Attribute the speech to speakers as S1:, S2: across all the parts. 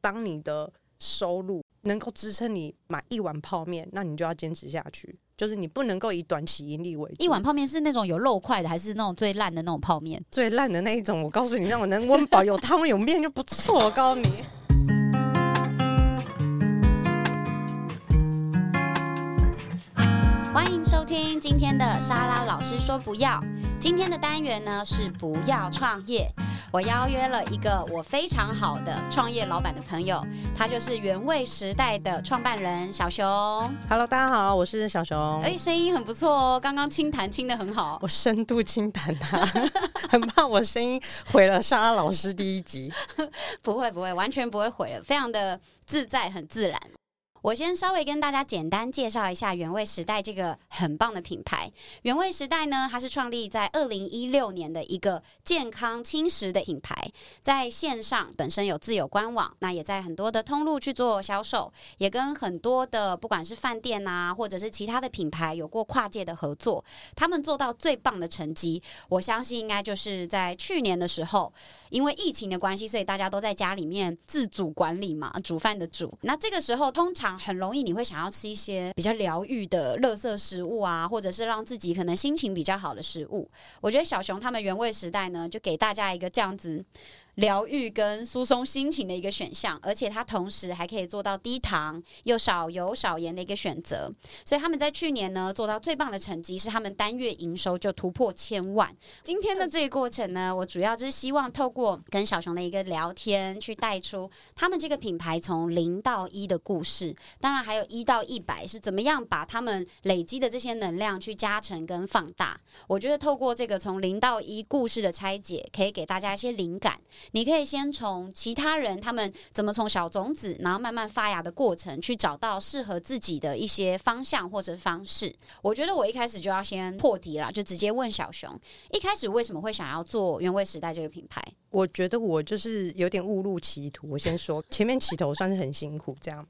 S1: 当你的收入能够支撑你买一碗泡面，那你就要坚持下去。就是你不能够以短期盈利为主
S2: 一碗泡面是那种有肉块的，还是那种最烂的那种泡面？
S1: 最烂的那一种。我告诉你，让我能温饱，有汤有面就不错。我告诉你。
S2: 欢迎收听今天的沙拉老师说不要。今天的单元呢是不要创业。我邀约了一个我非常好的创业老板的朋友，他就是原味时代的创办人小熊。
S1: Hello，大家好，我是小熊。
S2: 哎，声音很不错哦，刚刚清谈清的很好。
S1: 我深度清谈他，很怕我声音毁了莎拉老师第一集。
S2: 不会不会，完全不会毁了，非常的自在，很自然。我先稍微跟大家简单介绍一下原味时代这个很棒的品牌。原味时代呢，它是创立在二零一六年的一个健康轻食的品牌，在线上本身有自有官网，那也在很多的通路去做销售，也跟很多的不管是饭店啊，或者是其他的品牌有过跨界的合作。他们做到最棒的成绩，我相信应该就是在去年的时候，因为疫情的关系，所以大家都在家里面自主管理嘛，煮饭的煮。那这个时候通常很容易你会想要吃一些比较疗愈的垃圾食物啊，或者是让自己可能心情比较好的食物。我觉得小熊他们原味时代呢，就给大家一个这样子。疗愈跟疏松心情的一个选项，而且它同时还可以做到低糖又少油少盐的一个选择。所以他们在去年呢做到最棒的成绩，是他们单月营收就突破千万。今天的这个过程呢，我主要就是希望透过跟小熊的一个聊天，去带出他们这个品牌从零到一的故事。当然还有一到一百是怎么样把他们累积的这些能量去加成跟放大。我觉得透过这个从零到一故事的拆解，可以给大家一些灵感。你可以先从其他人他们怎么从小种子，然后慢慢发芽的过程，去找到适合自己的一些方向或者方式。我觉得我一开始就要先破题了，就直接问小熊，一开始为什么会想要做原味时代这个品牌？
S1: 我觉得我就是有点误入歧途。我先说，前面起头算是很辛苦，这样，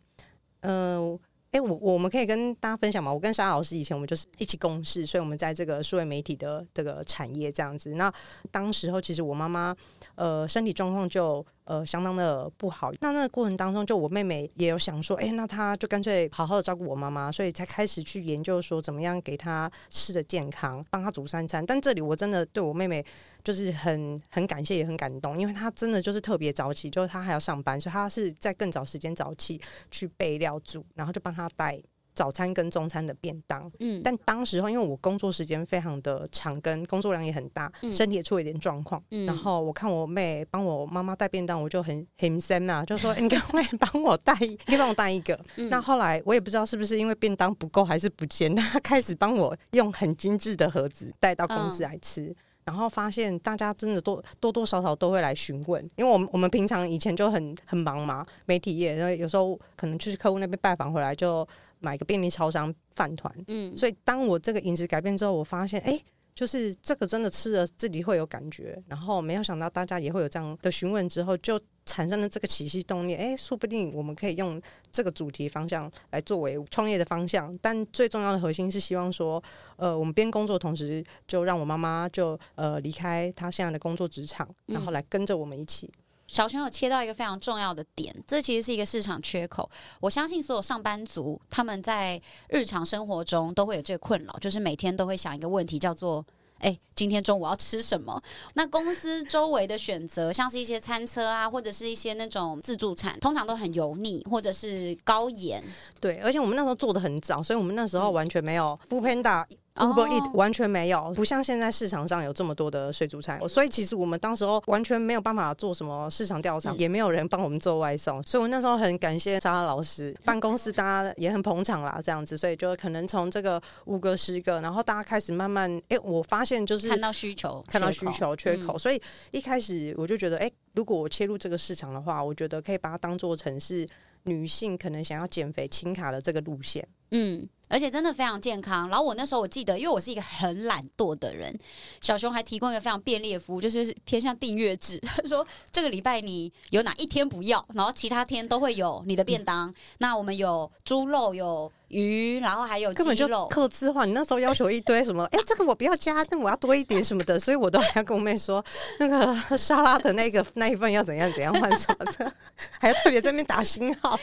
S1: 嗯。哎，我我们可以跟大家分享嘛？我跟沙老师以前我们就是一起共事，所以我们在这个数位媒体的这个产业这样子。那当时候其实我妈妈呃身体状况就。呃，相当的不好。那那个过程当中，就我妹妹也有想说，哎，那她就干脆好好的照顾我妈妈，所以才开始去研究说怎么样给她吃的健康，帮她煮三餐。但这里我真的对我妹妹就是很很感谢，也很感动，因为她真的就是特别早起，就是她还要上班，所以她是在更早时间早起去备料煮，然后就帮她带。早餐跟中餐的便当，嗯，但当时候因为我工作时间非常的长，跟工作量也很大，身体也出了一点状况，然后我看我妹帮我妈妈带便当，我就很很生啊，就说 你赶快帮我带，你帮我带一个。那后来我也不知道是不是因为便当不够还是不见，她开始帮我用很精致的盒子带到公司来吃。然后发现大家真的多多多少少都会来询问，因为我们我们平常以前就很很忙嘛，媒体业，然后有时候可能去客户那边拜访回来就。买个便利超商饭团，嗯，所以当我这个饮食改变之后，我发现，哎，就是这个真的吃了自己会有感觉，然后没有想到大家也会有这样的询问，之后就产生了这个起心动念，哎，说不定我们可以用这个主题方向来作为创业的方向，但最重要的核心是希望说，呃，我们边工作同时，就让我妈妈就呃离开她现在的工作职场，然后来跟着我们一起。
S2: 小熊有切到一个非常重要的点，这其实是一个市场缺口。我相信所有上班族他们在日常生活中都会有这个困扰，就是每天都会想一个问题，叫做“哎，今天中午要吃什么？” 那公司周围的选择，像是一些餐车啊，或者是一些那种自助餐，通常都很油腻或者是高盐。
S1: 对，而且我们那时候做的很早，所以我们那时候完全没有 Panda。Uber e a t 完全没有，不像现在市场上有这么多的水煮餐，所以其实我们当时候完全没有办法做什么市场调查，也没有人帮我们做外送，所以我那时候很感谢莎拉老师，办公室大家也很捧场啦，这样子，所以就可能从这个五个十个，然后大家开始慢慢，哎，我发现就是
S2: 看到需求，
S1: 看到需求缺口，所以一开始我就觉得，哎，如果我切入这个市场的话，我觉得可以把它当做成是。女性可能想要减肥轻卡的这个路线。
S2: 嗯，而且真的非常健康。然后我那时候我记得，因为我是一个很懒惰的人，小熊还提供一个非常便利的服务，就是偏向订阅制。他说这个礼拜你有哪一天不要，然后其他天都会有你的便当。那我们有猪肉有。鱼，然后还有
S1: 根本就克制化。你那时候要求一堆什么？哎，这个我不要加，但我要多一点什么的，所以我都还要跟我妹说，那个沙拉的那个那一份要怎样怎样换什么的，还要特别在那边打星号。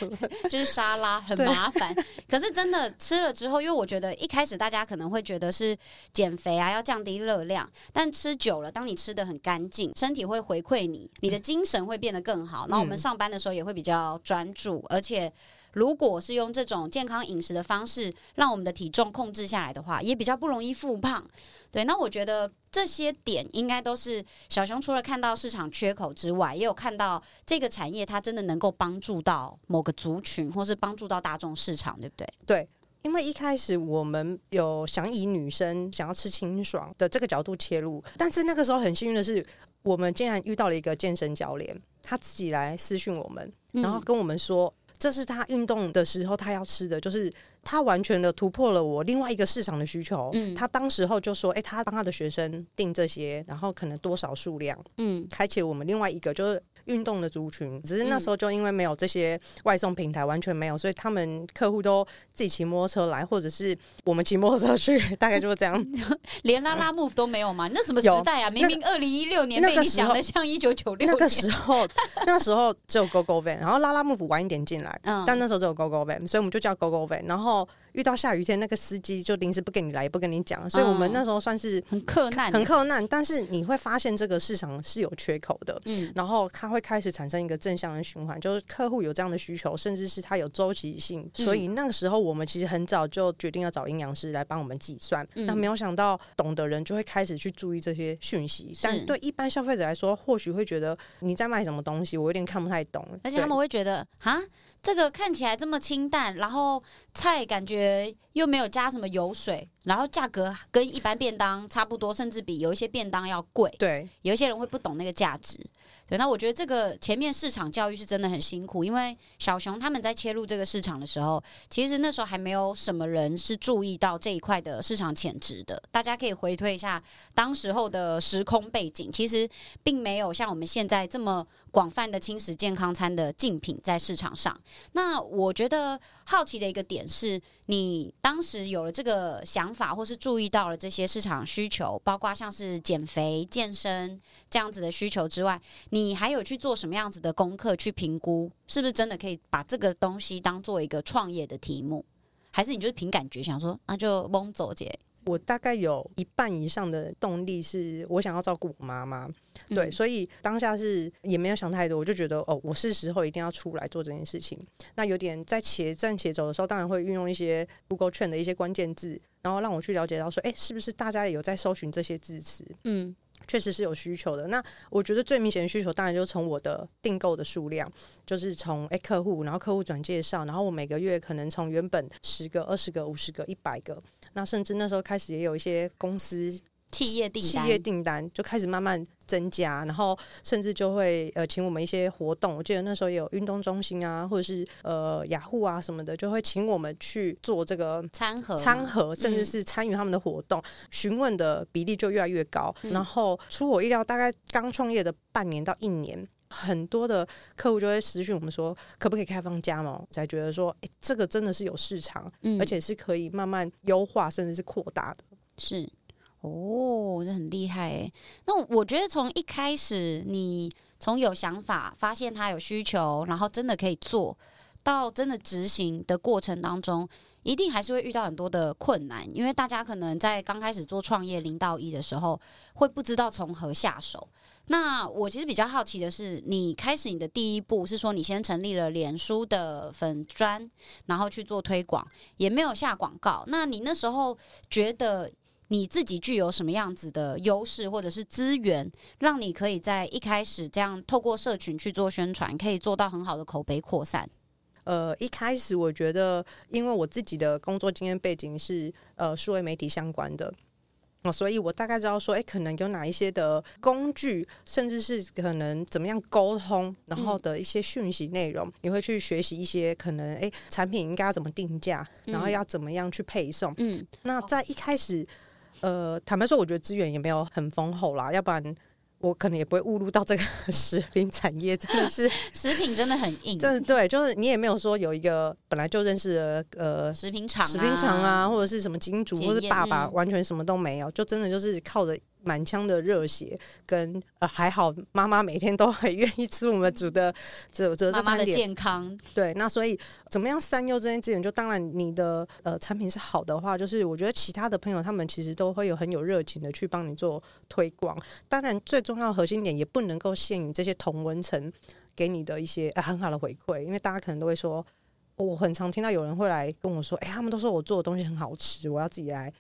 S2: 就是沙拉很麻烦，可是真的吃了之后，因为我觉得一开始大家可能会觉得是减肥啊，要降低热量，但吃久了，当你吃的很干净，身体会回馈你，你的精神会变得更好。那我们上班的时候也会比较专注，而且。如果是用这种健康饮食的方式，让我们的体重控制下来的话，也比较不容易复胖。对，那我觉得这些点应该都是小熊除了看到市场缺口之外，也有看到这个产业它真的能够帮助到某个族群，或是帮助到大众市场，对不对？
S1: 对，因为一开始我们有想以女生想要吃清爽的这个角度切入，但是那个时候很幸运的是，我们竟然遇到了一个健身教练，他自己来私讯我们，然后跟我们说。这是他运动的时候他要吃的，就是他完全的突破了我另外一个市场的需求。嗯，他当时候就说：“哎，他帮他的学生订这些，然后可能多少数量，嗯，开启我们另外一个就是。”运动的族群，只是那时候就因为没有这些外送平台，完全没有，所以他们客户都自己骑摩托车来，或者是我们骑摩托车去，大概就是这样。
S2: 连拉拉 move 都没有嘛？那什么时代啊？明明二零一六年被你讲的像一九九六。
S1: 那个时候，那时候只有 Go Go Van，然后拉拉 move 晚一点进来，但那时候只有 Go Go Van，所以我们就叫 Go Go Van，然后。遇到下雨天，那个司机就临时不跟你来，也不跟你讲，所以我们那时候算是
S2: 很困难，
S1: 很困难。但是你会发现这个市场是有缺口的，嗯，然后它会开始产生一个正向的循环，就是客户有这样的需求，甚至是它有周期性。所以那个时候我们其实很早就决定要找营养师来帮我们计算。那没有想到懂的人就会开始去注意这些讯息，但对一般消费者来说，或许会觉得你在卖什么东西，我有点看不太懂，
S2: 而且他们会觉得啊。这个看起来这么清淡，然后菜感觉又没有加什么油水，然后价格跟一般便当差不多，甚至比有一些便当要贵。
S1: 对，
S2: 有一些人会不懂那个价值。对，那我觉得这个前面市场教育是真的很辛苦，因为小熊他们在切入这个市场的时候，其实那时候还没有什么人是注意到这一块的市场潜质的。大家可以回推一下当时候的时空背景，其实并没有像我们现在这么。广泛的轻食健康餐的竞品在市场上，那我觉得好奇的一个点是，你当时有了这个想法，或是注意到了这些市场需求，包括像是减肥、健身这样子的需求之外，你还有去做什么样子的功课去评估，是不是真的可以把这个东西当做一个创业的题目，还是你就是凭感觉想说，那就蒙走姐？
S1: 我大概有一半以上的动力是我想要照顾我妈妈，对，所以当下是也没有想太多，我就觉得哦，我是时候一定要出来做这件事情。那有点在且战且走的时候，当然会运用一些 Google 券的一些关键字，然后让我去了解到说，哎，是不是大家也有在搜寻这些字词？嗯。确实是有需求的。那我觉得最明显的需求，当然就是从我的订购的数量，就是从诶客户，然后客户转介绍，然后我每个月可能从原本十个、二十个、五十个、一百个，那甚至那时候开始也有一些公司。
S2: 企业订
S1: 企业订单就开始慢慢增加，然后甚至就会呃请我们一些活动。我记得那时候有运动中心啊，或者是呃雅虎啊什么的，就会请我们去做这个
S2: 餐盒，
S1: 餐盒，甚至是参与他们的活动。询问的比例就越来越高。然后出我意料，大概刚创业的半年到一年，很多的客户就会私讯我们说，可不可以开放加盟？才觉得说，哎，这个真的是有市场，而且是可以慢慢优化，甚至是扩大的。
S2: 是。哦，这很厉害诶。那我觉得从一开始，你从有想法，发现他有需求，然后真的可以做到真的执行的过程当中，一定还是会遇到很多的困难。因为大家可能在刚开始做创业零到一的时候，会不知道从何下手。那我其实比较好奇的是，你开始你的第一步是说，你先成立了脸书的粉专，然后去做推广，也没有下广告。那你那时候觉得？你自己具有什么样子的优势或者是资源，让你可以在一开始这样透过社群去做宣传，可以做到很好的口碑扩散？
S1: 呃，一开始我觉得，因为我自己的工作经验背景是呃数位媒体相关的，哦，所以我大概知道说，哎，可能有哪一些的工具，甚至是可能怎么样沟通，然后的一些讯息内容，你会去学习一些可能，哎，产品应该要怎么定价，然后要怎么样去配送。嗯，那在一开始，呃，坦白说，我觉得资源也没有很丰厚啦，要不然。我可能也不会误入到这个 食品产业，真的是
S2: 食品真的很硬，
S1: 真的对，就是你也没有说有一个本来就认识的呃
S2: 食品厂、
S1: 食品厂啊，或者是什么金主或者爸爸，完全什么都没有，就真的就是靠着。满腔的热血，跟呃还好，妈妈每天都很愿意吃我们煮的这这
S2: 妈妈的健康。
S1: 对，那所以怎么样善用这些资源？就当然你的呃产品是好的话，就是我觉得其他的朋友他们其实都会有很有热情的去帮你做推广。当然，最重要的核心点也不能够限于这些同文层给你的一些很好的回馈，因为大家可能都会说，我很常听到有人会来跟我说，哎，他们都说我做的东西很好吃，我要自己来。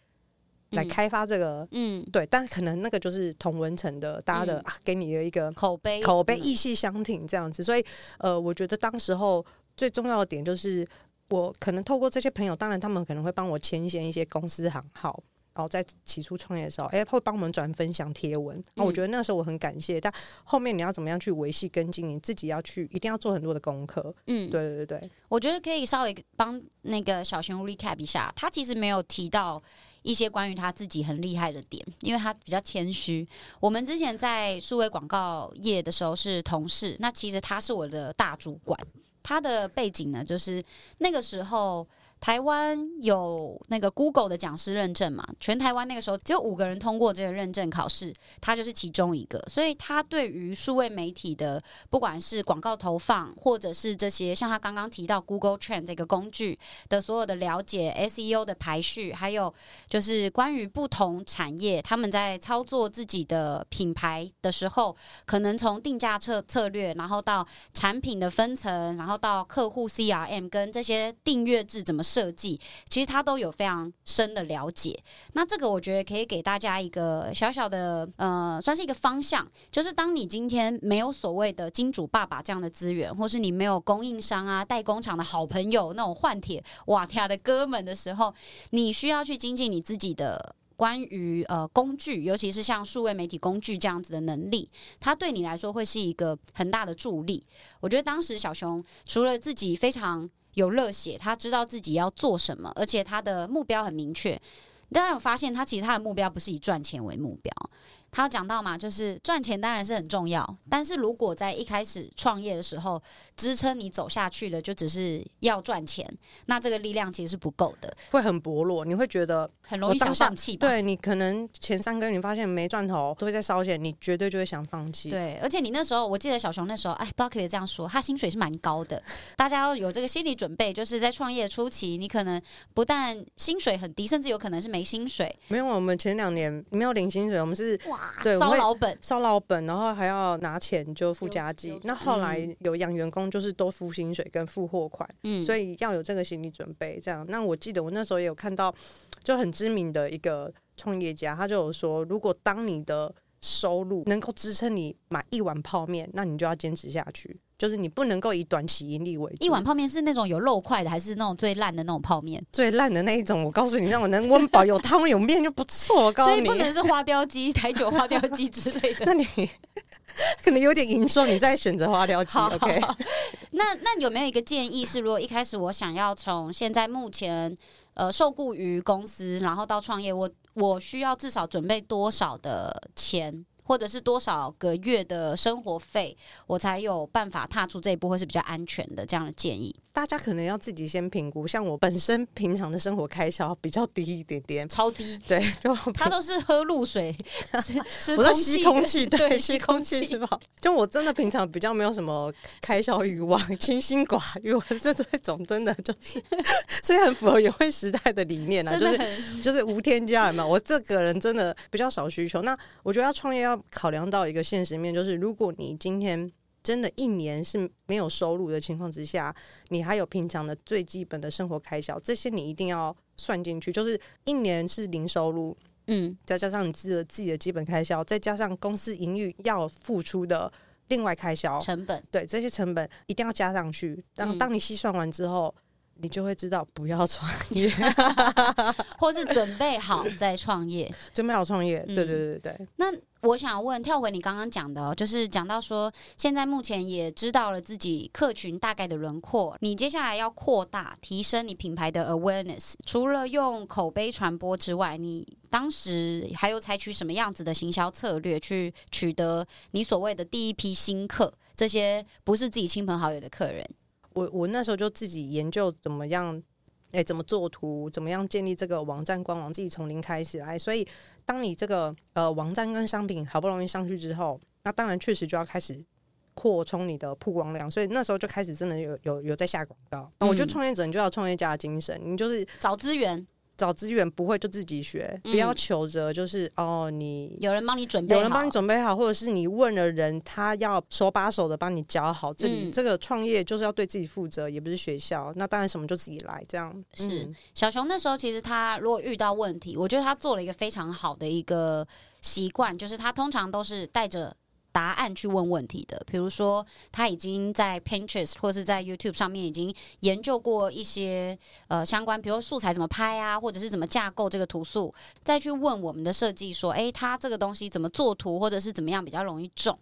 S1: 来开发这个，嗯，对，但可能那个就是同文层的，大家的给你的一个
S2: 口碑，
S1: 口碑意气相挺这样子，所以，呃，我觉得当时候最重要的点就是，我可能透过这些朋友，当然他们可能会帮我牵线一些公司行号。然后在起初创业的时候，哎，会帮我们转分享贴文。那我觉得那时候我很感谢，但后面你要怎么样去维系跟进，你自己要去一定要做很多的功课。嗯，对对对对，
S2: 我觉得可以稍微帮那个小熊 recap 一下，他其实没有提到一些关于他自己很厉害的点，因为他比较谦虚。我们之前在数位广告业的时候是同事，那其实他是我的大主管，他的背景呢，就是那个时候。台湾有那个 Google 的讲师认证嘛？全台湾那个时候只有五个人通过这个认证考试，他就是其中一个。所以他对于数位媒体的，不管是广告投放，或者是这些像他刚刚提到 Google Trend 这个工具的所有的了解，SEO 的排序，还有就是关于不同产业他们在操作自己的品牌的时候，可能从定价策策略，然后到产品的分层，然后到客户 CRM 跟这些订阅制怎么。设计其实他都有非常深的了解，那这个我觉得可以给大家一个小小的呃，算是一个方向，就是当你今天没有所谓的金主爸爸这样的资源，或是你没有供应商啊、代工厂的好朋友那种换铁瓦条的哥们的时候，你需要去精进你自己的关于呃工具，尤其是像数位媒体工具这样子的能力，它对你来说会是一个很大的助力。我觉得当时小熊除了自己非常。有热血，他知道自己要做什么，而且他的目标很明确。当然，我发现他其实他的目标不是以赚钱为目标。他有讲到嘛，就是赚钱当然是很重要，但是如果在一开始创业的时候，支撑你走下去的就只是要赚钱，那这个力量其实是不够的，
S1: 会很薄弱。你会觉得
S2: 很容易想放弃。
S1: 对你可能前三个月你发现没赚头，都会在烧钱，你绝对就会想放弃。
S2: 对，而且你那时候，我记得小熊那时候，哎，不知道可以这样说，他薪水是蛮高的。大家要有这个心理准备，就是在创业初期，你可能不但薪水很低，甚至有可能是没薪水。
S1: 没有，我们前两年没有领薪水，我们是。对，
S2: 烧老本，
S1: 烧老本，然后还要拿钱就付家计。那后来有养员工，就是都付薪水跟付货款，嗯，所以要有这个心理准备。这样，那我记得我那时候也有看到，就很知名的一个创业家，他就有说，如果当你的收入能够支撑你买一碗泡面，那你就要坚持下去。就是你不能够以短期盈利为主。
S2: 一碗泡面是那种有肉块的，还是那种最烂的那种泡面？
S1: 最烂的那一种，我告诉你，让我能温饱，有汤有面就不错。我告诉你，
S2: 不能是花雕鸡、台酒花雕鸡之类的。
S1: 那你可能有点营收，你再选择花雕鸡。OK。
S2: 那那有没有一个建议是，如果一开始我想要从现在目前呃受雇于公司，然后到创业，我我需要至少准备多少的钱？或者是多少个月的生活费，我才有办法踏出这一步，会是比较安全的这样的建议。
S1: 大家可能要自己先评估，像我本身平常的生活开销比较低一点点，
S2: 超低。
S1: 对，就
S2: 他都是喝露水，吃
S1: 我
S2: 都
S1: 吸空气，
S2: 对，
S1: 吸空气是吧？就我真的平常比较没有什么开销欲望，清心寡欲，我这这种真的就是，所以很符合原味时代的理念啊，就是就是无添加嘛。我这个人真的比较少需求。那我觉得要创业要考量到一个现实面，就是如果你今天。真的，一年是没有收入的情况之下，你还有平常的最基本的生活开销，这些你一定要算进去。就是一年是零收入，嗯，再加上你自己的自己的基本开销，再加上公司营运要付出的另外开销
S2: 成本，
S1: 对这些成本一定要加上去。当当你细算完之后，你就会知道不要创业，
S2: 或是准备好再创业。
S1: 准备好创业。
S2: 对
S1: 对对对对，
S2: 那我想问，跳回你刚刚讲的、哦，就是讲到说，现在目前也知道了自己客群大概的轮廓，你接下来要扩大、提升你品牌的 awareness。除了用口碑传播之外，你当时还有采取什么样子的行销策略去取得你所谓的第一批新客？这些不是自己亲朋好友的客人，
S1: 我我那时候就自己研究怎么样，哎、怎么做图，怎么样建立这个网站官网，自己从零开始来。所以，当你这个呃网站跟商品好不容易上去之后，那当然确实就要开始扩充你的曝光量。所以那时候就开始真的有有有在下广告。那我觉得
S2: 嗯
S1: 创业者你就要有创业家的精神，你就是
S2: 找资源，
S1: 找资源不会就自己学，
S2: 嗯
S1: 不要求着就是哦你。
S2: 有人帮你准备好，
S1: 有人帮你准备好，或者是你问了人，他要手把手的帮你教好。这里、
S2: 嗯
S1: 这个创业就是要对自己负责，也不是学校。那当然什么就自己来，这样
S2: 是
S1: 嗯
S2: 小熊那时候其实他如果遇到问题，我觉得他做了一个非常好的一个习惯，就是他通常都是带着。答案去问问题的，比如说他已经在 Pinterest 或是在 YouTube 上面已经研究过一些呃相关，比如素材怎么拍啊，或者是怎么架构这个图素，再去问我们的设计说，诶，他这个东西怎么做图，或者是怎么样比较容易中。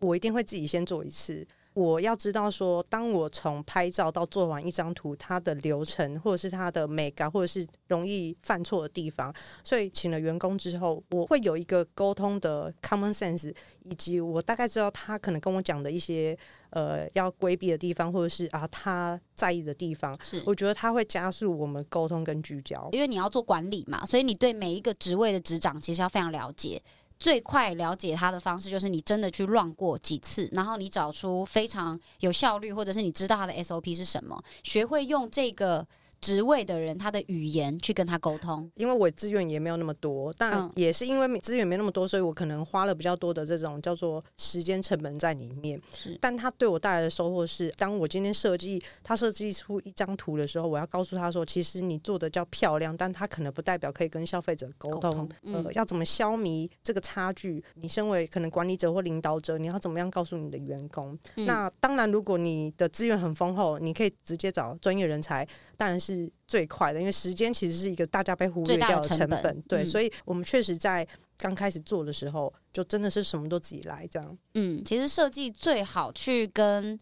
S1: 我一定会自己先做一次。我要知道说，当我从拍照到做完一张图，它的流程或者是它的美感，或者是容易犯错的地方，所以请了员工之后，我会有一个沟通的 common sense，以及我大概知道他可能跟我讲的一些呃要规避的地方，或者是啊他在意的地方，
S2: 是
S1: 我觉得他会加速我们沟通跟聚焦。
S2: 因为你要做管理嘛，所以你对每一个职位的职掌其实要非常了解。最快了解它的方式就是你真的去乱过几次，然后你找出非常有效率，或者是你知道它的 SOP 是什么，学会用这个职位的人他的语言去跟他沟通。
S1: 因为我资源也没有那么多，但
S2: 嗯
S1: 也是因为资源没那么多，所以我可能花了比较多的这种叫做时间成本在里面。
S2: 是
S1: 但他对我带来的收获是，当我今天设计他设计出一张图的时候，我要告诉他说，其实你做的叫漂亮，但他可能不代表可以跟消费者沟通。
S2: 沟通嗯
S1: 呃，要怎么消弭这个差距？你身为可能管理者或领导者，你要怎么样告诉你的员工？
S2: 嗯
S1: 那当然，如果你的资源很丰厚，你可以直接找专业人才，当然是最快的，因为时间其实是一个大家被忽略掉的
S2: 成本
S1: 成本。对，
S2: 嗯
S1: 所以我们确实在刚开始做的时候，就真的是什么都自己来这样。
S2: 嗯，其实设计最好去跟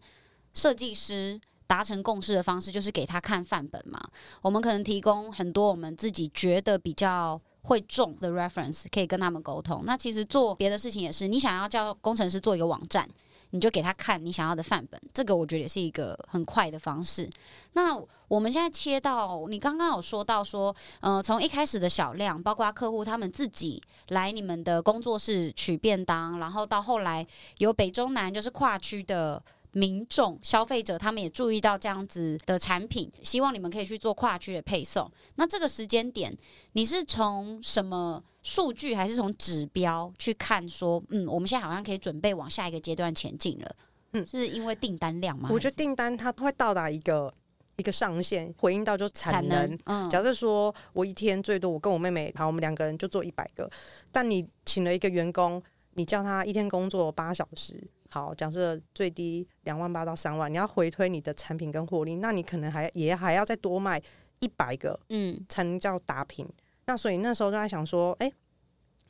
S2: 设计师达成共识的方式，就是给他看范本嘛。我们可能提供很多我们自己觉得比较会中的 reference，可以跟他们沟通。那其实做别的事情也是，你想要叫工程师做一个网站。你就给他看你想要的范本，这个我觉得也是一个很快的方式。那我们现在切到你刚刚有说到说，呃，从一开始的小量，包括客户他们自己来你们的工作室取便当，然后到后来有北中南就是跨区的。民众、消费者他们也注意到这样子的产品，希望你们可以去做跨区的配送。那这个时间点，你是从什么数据还是从指标去看说，嗯，我们现在好像可以准备往下一个阶段前进了？
S1: 嗯
S2: 是因为订单量吗？
S1: 我觉得订单它会到达一个一个上限，回应到就产。能，
S2: 嗯，
S1: 假设说我一天最多我跟我妹妹，好，我们两个人就做一百个，但你请了一个员工，你叫他一天工作八小时，好，假设最低两万八到三万，你要回推你的产品跟获利，那你可能还也还要再多卖一百个
S2: 嗯
S1: 才能叫打平。那所以那时候就在想说，哎、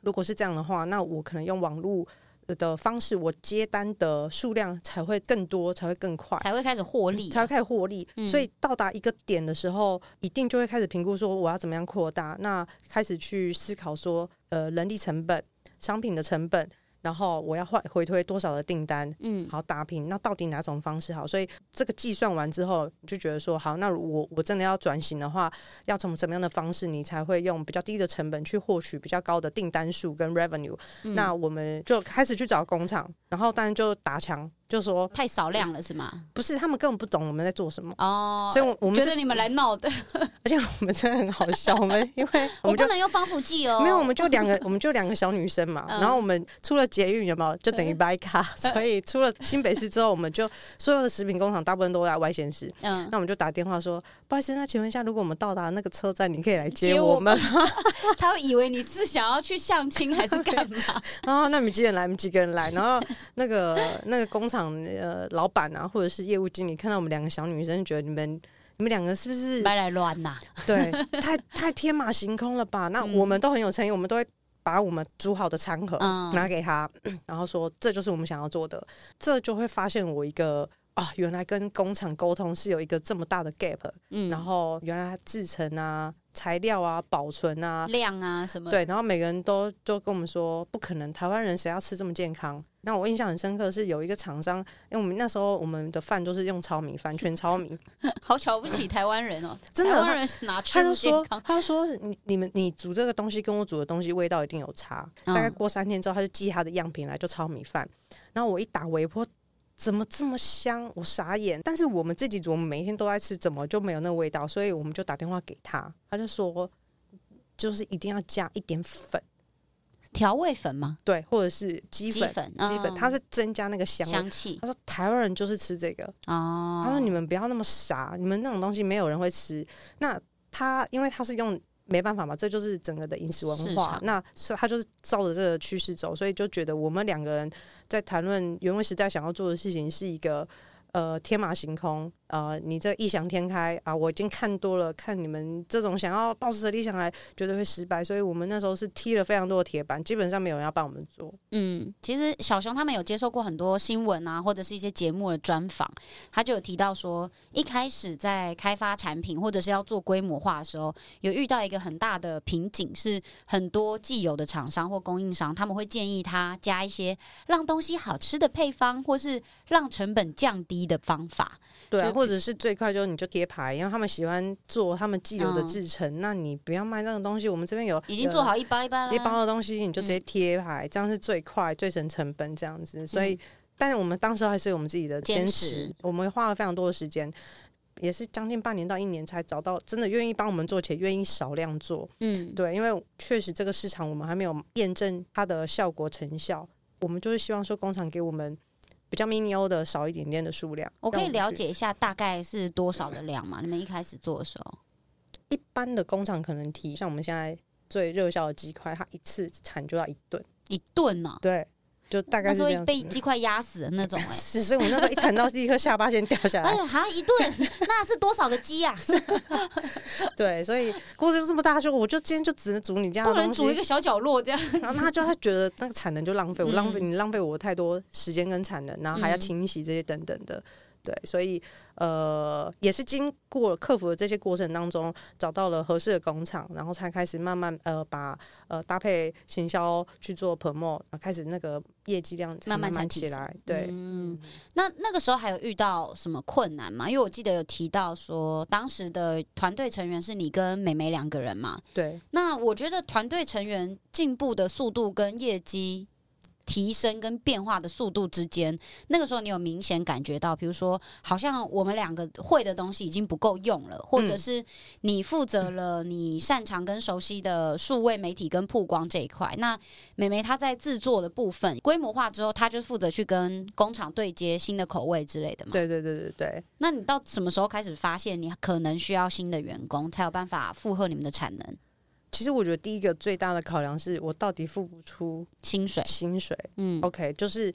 S1: 如果是这样的话，那我可能用网络的方式，我接单的数量才会更多，才会更快。
S2: 才会开始获利啊、
S1: 才会开始获利。
S2: 嗯
S1: 所以到达一个点的时候，一定就会开始评估说我要怎么样扩大。那开始去思考说，呃，人力成本、商品的成本，然后我要回回推多少的订单，
S2: 嗯，
S1: 好打平。那到底哪种方式好？所以这个计算完之后，你就觉得说，好，那我我真的要转型的话，要从什么样的方式，你才会用比较低的成本去获取比较高的订单数跟 revenue？、
S2: 嗯
S1: 那我们就开始去找工厂，然后当然就打墙，就说
S2: 太少量了是吗？
S1: 不是，他们根本不懂我们在做什么。
S2: 哦，
S1: 所以我，我们
S2: 觉得你们来闹的，
S1: 而且我们真的很好笑，我们 因为我
S2: 我
S1: 们就
S2: 不能用防腐剂哦。
S1: 没有，我们就两个，我们就两个小女生嘛。
S2: 嗯
S1: 然后我们出了捷运有没有，就等于白卡，所以出了新北市之后，我们就所有的食品工厂大部分都在外县市。
S2: 嗯，
S1: 那我们就打电话说，不好意思，那请问一下，如果我们到达那个车站，你可以来接
S2: 接我
S1: 我们吗？
S2: 他会以为你是想要去相亲还是干嘛？
S1: 然后那你们几点来？我们几个人来？然后那个那个工厂呃老板啊，或者是业务经理看到我们两个小女生，觉得你们。你们两个是不是
S2: 别来乱呐？
S1: 对太太天马行空了吧？那
S2: 嗯
S1: 我们都很有诚意，我们都会把我们煮好的餐盒
S2: 嗯
S1: 拿给他，然后说这就是我们想要做的，这就会发现我一个。啊，原来跟工厂沟通是有一个这么大的 gap，、
S2: 嗯
S1: 然后原来它制成啊、材料啊、保存啊，
S2: 量啊什么？
S1: 对，然后每个人都就跟我们说，不可能，台湾人谁要吃这么健康？那我印象很深刻是有一个厂商，因为我们那时候我们的饭都是用糙米饭，全糙米，
S2: 好瞧不起台湾人哦，
S1: 真的
S2: 台湾人哪吃
S1: 他就说
S2: 不健康？，
S1: 他就说你你们你煮这个东西跟我煮的东西味道一定有差。
S2: 嗯
S1: 大概过三天之后，他就寄他的样品来，就糙米饭。然后我一打微波，怎么这么香？我傻眼。但是我们自己煮，我们每一天都在吃，怎么就没有那个味道？所以我们就打电话给他，他就说，就是一定要加一点粉，
S2: 调味粉吗？
S1: 对，或者是鸡粉，
S2: 鸡粉，
S1: 鸡粉，
S2: 嗯
S1: 它是增加那个。香
S2: 气
S1: 他说台湾人就是吃这个，
S2: 哦。
S1: 他说：“你们不要那么傻，你们那种东西没有人会吃。那他因为他是用没办法嘛，这就是整个的饮食文化。那是他就是照着这个趋势走，所以就觉得我们两个人在谈论原味时代想要做的事情是一个呃天马行空，呃，你这异想天开啊！我已经看多了，看你们这种想要抱持的理想来，绝对会失败。所以我们那时候是踢了非常多的铁板，基本上没有人要帮我们做。
S2: 嗯，其实小熊他们有接受过很多新闻啊，或者是一些节目的专访，他就有提到说，一开始在开发产品或者是要做规模化的时候，有遇到一个很大的瓶颈，是很多既有的厂商或供应商，他们会建议他加一些让东西好吃的配方，或是让成本降低的方法。
S1: 对啊，
S2: 就
S1: 或者是最快就是你就贴牌，因为他们喜欢做他们既有的
S2: 嗯
S1: 制成，那你不要卖那种东西，我们这边有
S2: 已经做好一包一包了，
S1: 一包的东西，你就直接
S2: 嗯
S1: 贴牌，这样是最快、最省成本这样子。所以，但是我们当时还是有我们自己的坚持，我们花了非常多的时间，也是将近半年到一年才找到真的愿意帮我们做，且愿意少量做。
S2: 嗯，
S1: 对，因为确实这个市场我们还没有验证它的效果成效，我们就是希望说工厂给我们比较 mini O 的少一点点的数量。
S2: 我可以了解一下大概是多少的量吗？你们一开始做的时候，
S1: 一般的工厂可能提，像我们现在最热销的鸡块，它一次产就要一吨，
S2: 一吨呢、
S1: 对，就大概是这样。
S2: 被鸡块压死的那种、哎。
S1: 是，所以我那时候一谈到立刻下巴先掉下来。
S2: 哎呀，哈一顿，那是多少个鸡啊？
S1: 对，所以锅子这么大，就我就今天就只能煮你这样
S2: 不能。煮一个小角落这样。
S1: 然后他就他觉得那个产能就浪费，我浪费
S2: 嗯
S1: 你浪费我太多时间跟产能，然后还要
S2: 嗯
S1: 清洗这些等等的。对，所以呃，也是经过克服的这些过程当中，找到了合适的工厂，然后才开始慢慢呃把呃搭配行销去做 promo，开始那个业绩量才
S2: 慢慢
S1: 慢
S2: 才
S1: 起来。对，
S2: 嗯，那那个时候还有遇到什么困难吗？因为我记得有提到说，当时的团队成员是你跟美美两个人嘛。
S1: 对，
S2: 那我觉得团队成员进步的速度跟业绩提升跟变化的速度之间，那个时候你有明显感觉到，比如说，好像我们两个会的东西已经不够用了，或者
S1: 嗯
S2: 是你负责了你擅长跟熟悉的数位媒体跟曝光这一块，那美眉她在制作的部分规模化之后，她就负责去跟工厂对接新的口味之类的嘛。
S1: 对对对对对。
S2: 那你到什么时候开始发现你可能需要新的员工，才有办法负荷你们的产能、
S1: 其实我觉得第一个最大的考量是我到底付不出
S2: 薪水？
S1: 薪水。
S2: 嗯
S1: OK，就是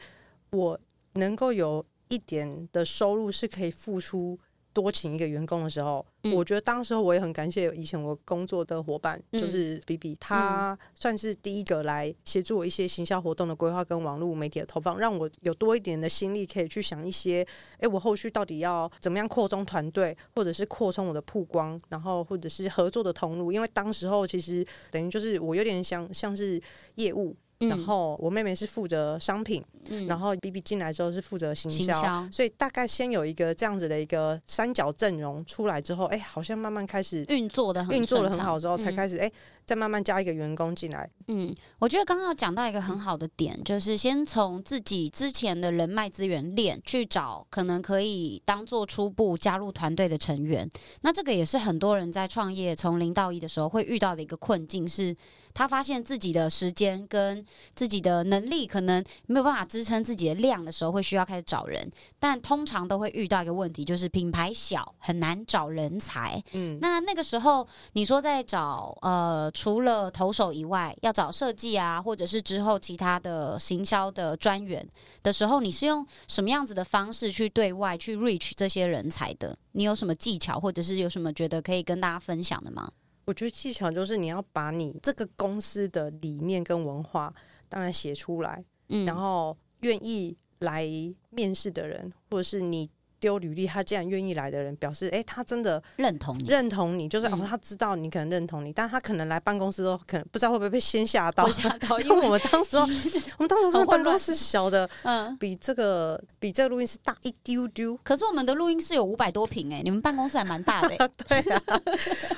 S1: 我能够有一点的收入是可以付出多请一个员工的时候，
S2: 嗯。
S1: 我觉得当时候我也很感谢以前我工作的伙伴，
S2: 嗯。
S1: 就是比比他算是第一个来协助我一些行销活动的规划跟网络媒体的投放，让我有多一点的心力可以去想一些，诶，我后续到底要怎么样扩充团队，或者是扩充我的曝光，然后或者是合作的通路，因为当时候其实等于就是我有点像像是业务。然后我妹妹是负责商品，
S2: 嗯。
S1: 然后 B B 进来之后是负责行销，
S2: 行销。
S1: 所以大概先有一个这样子的一个三角阵容出来之后，哎，好像慢慢开始
S2: 运作的很
S1: 运作的很好之后，才
S2: 嗯
S1: 开始哎，再慢慢加一个员工进来。
S2: 嗯，我觉得刚刚有讲到一个很好的点，就是先从自己之前的人脉资源链去找可能可以当做初步加入团队的成员。那这个也是很多人在创业从零到一的时候会遇到的一个困境，是他发现自己的时间跟自己的能力可能没有办法支撑自己的量的时候，会需要开始找人。但通常都会遇到一个问题，就是品牌小，很难找人才。
S1: 嗯，
S2: 那那个时候，你说在找呃，除了投手以外，要找设计啊，或者是之后其他的行销的专员的时候，你是用什么样子的方式去对外去 reach 这些人才的？你有什么技巧，或者是有什么觉得可以跟大家分享的吗？
S1: 我觉得技巧就是你要把你这个公司的理念跟文化，当然写出来，
S2: 嗯，
S1: 然后愿意来面试的人，或者是你丢履历，他既然愿意来的人，表示哎、诶他真的
S2: 认同你。
S1: 认同你，就是、
S2: 嗯
S1: 哦，他知道你可能认同你，但他可能来办公室都可能不知道会不会被先吓到，
S2: 吓到，因
S1: 因为
S2: 为
S1: 我们当时候，我们当时候
S2: 很混乱
S1: 办公室小的，
S2: 嗯，
S1: 比这个比这个录音室大一丢丢。
S2: 可是我们的录音室有五百多平哎、你们办公室还蛮大的、欸。
S1: 对啊，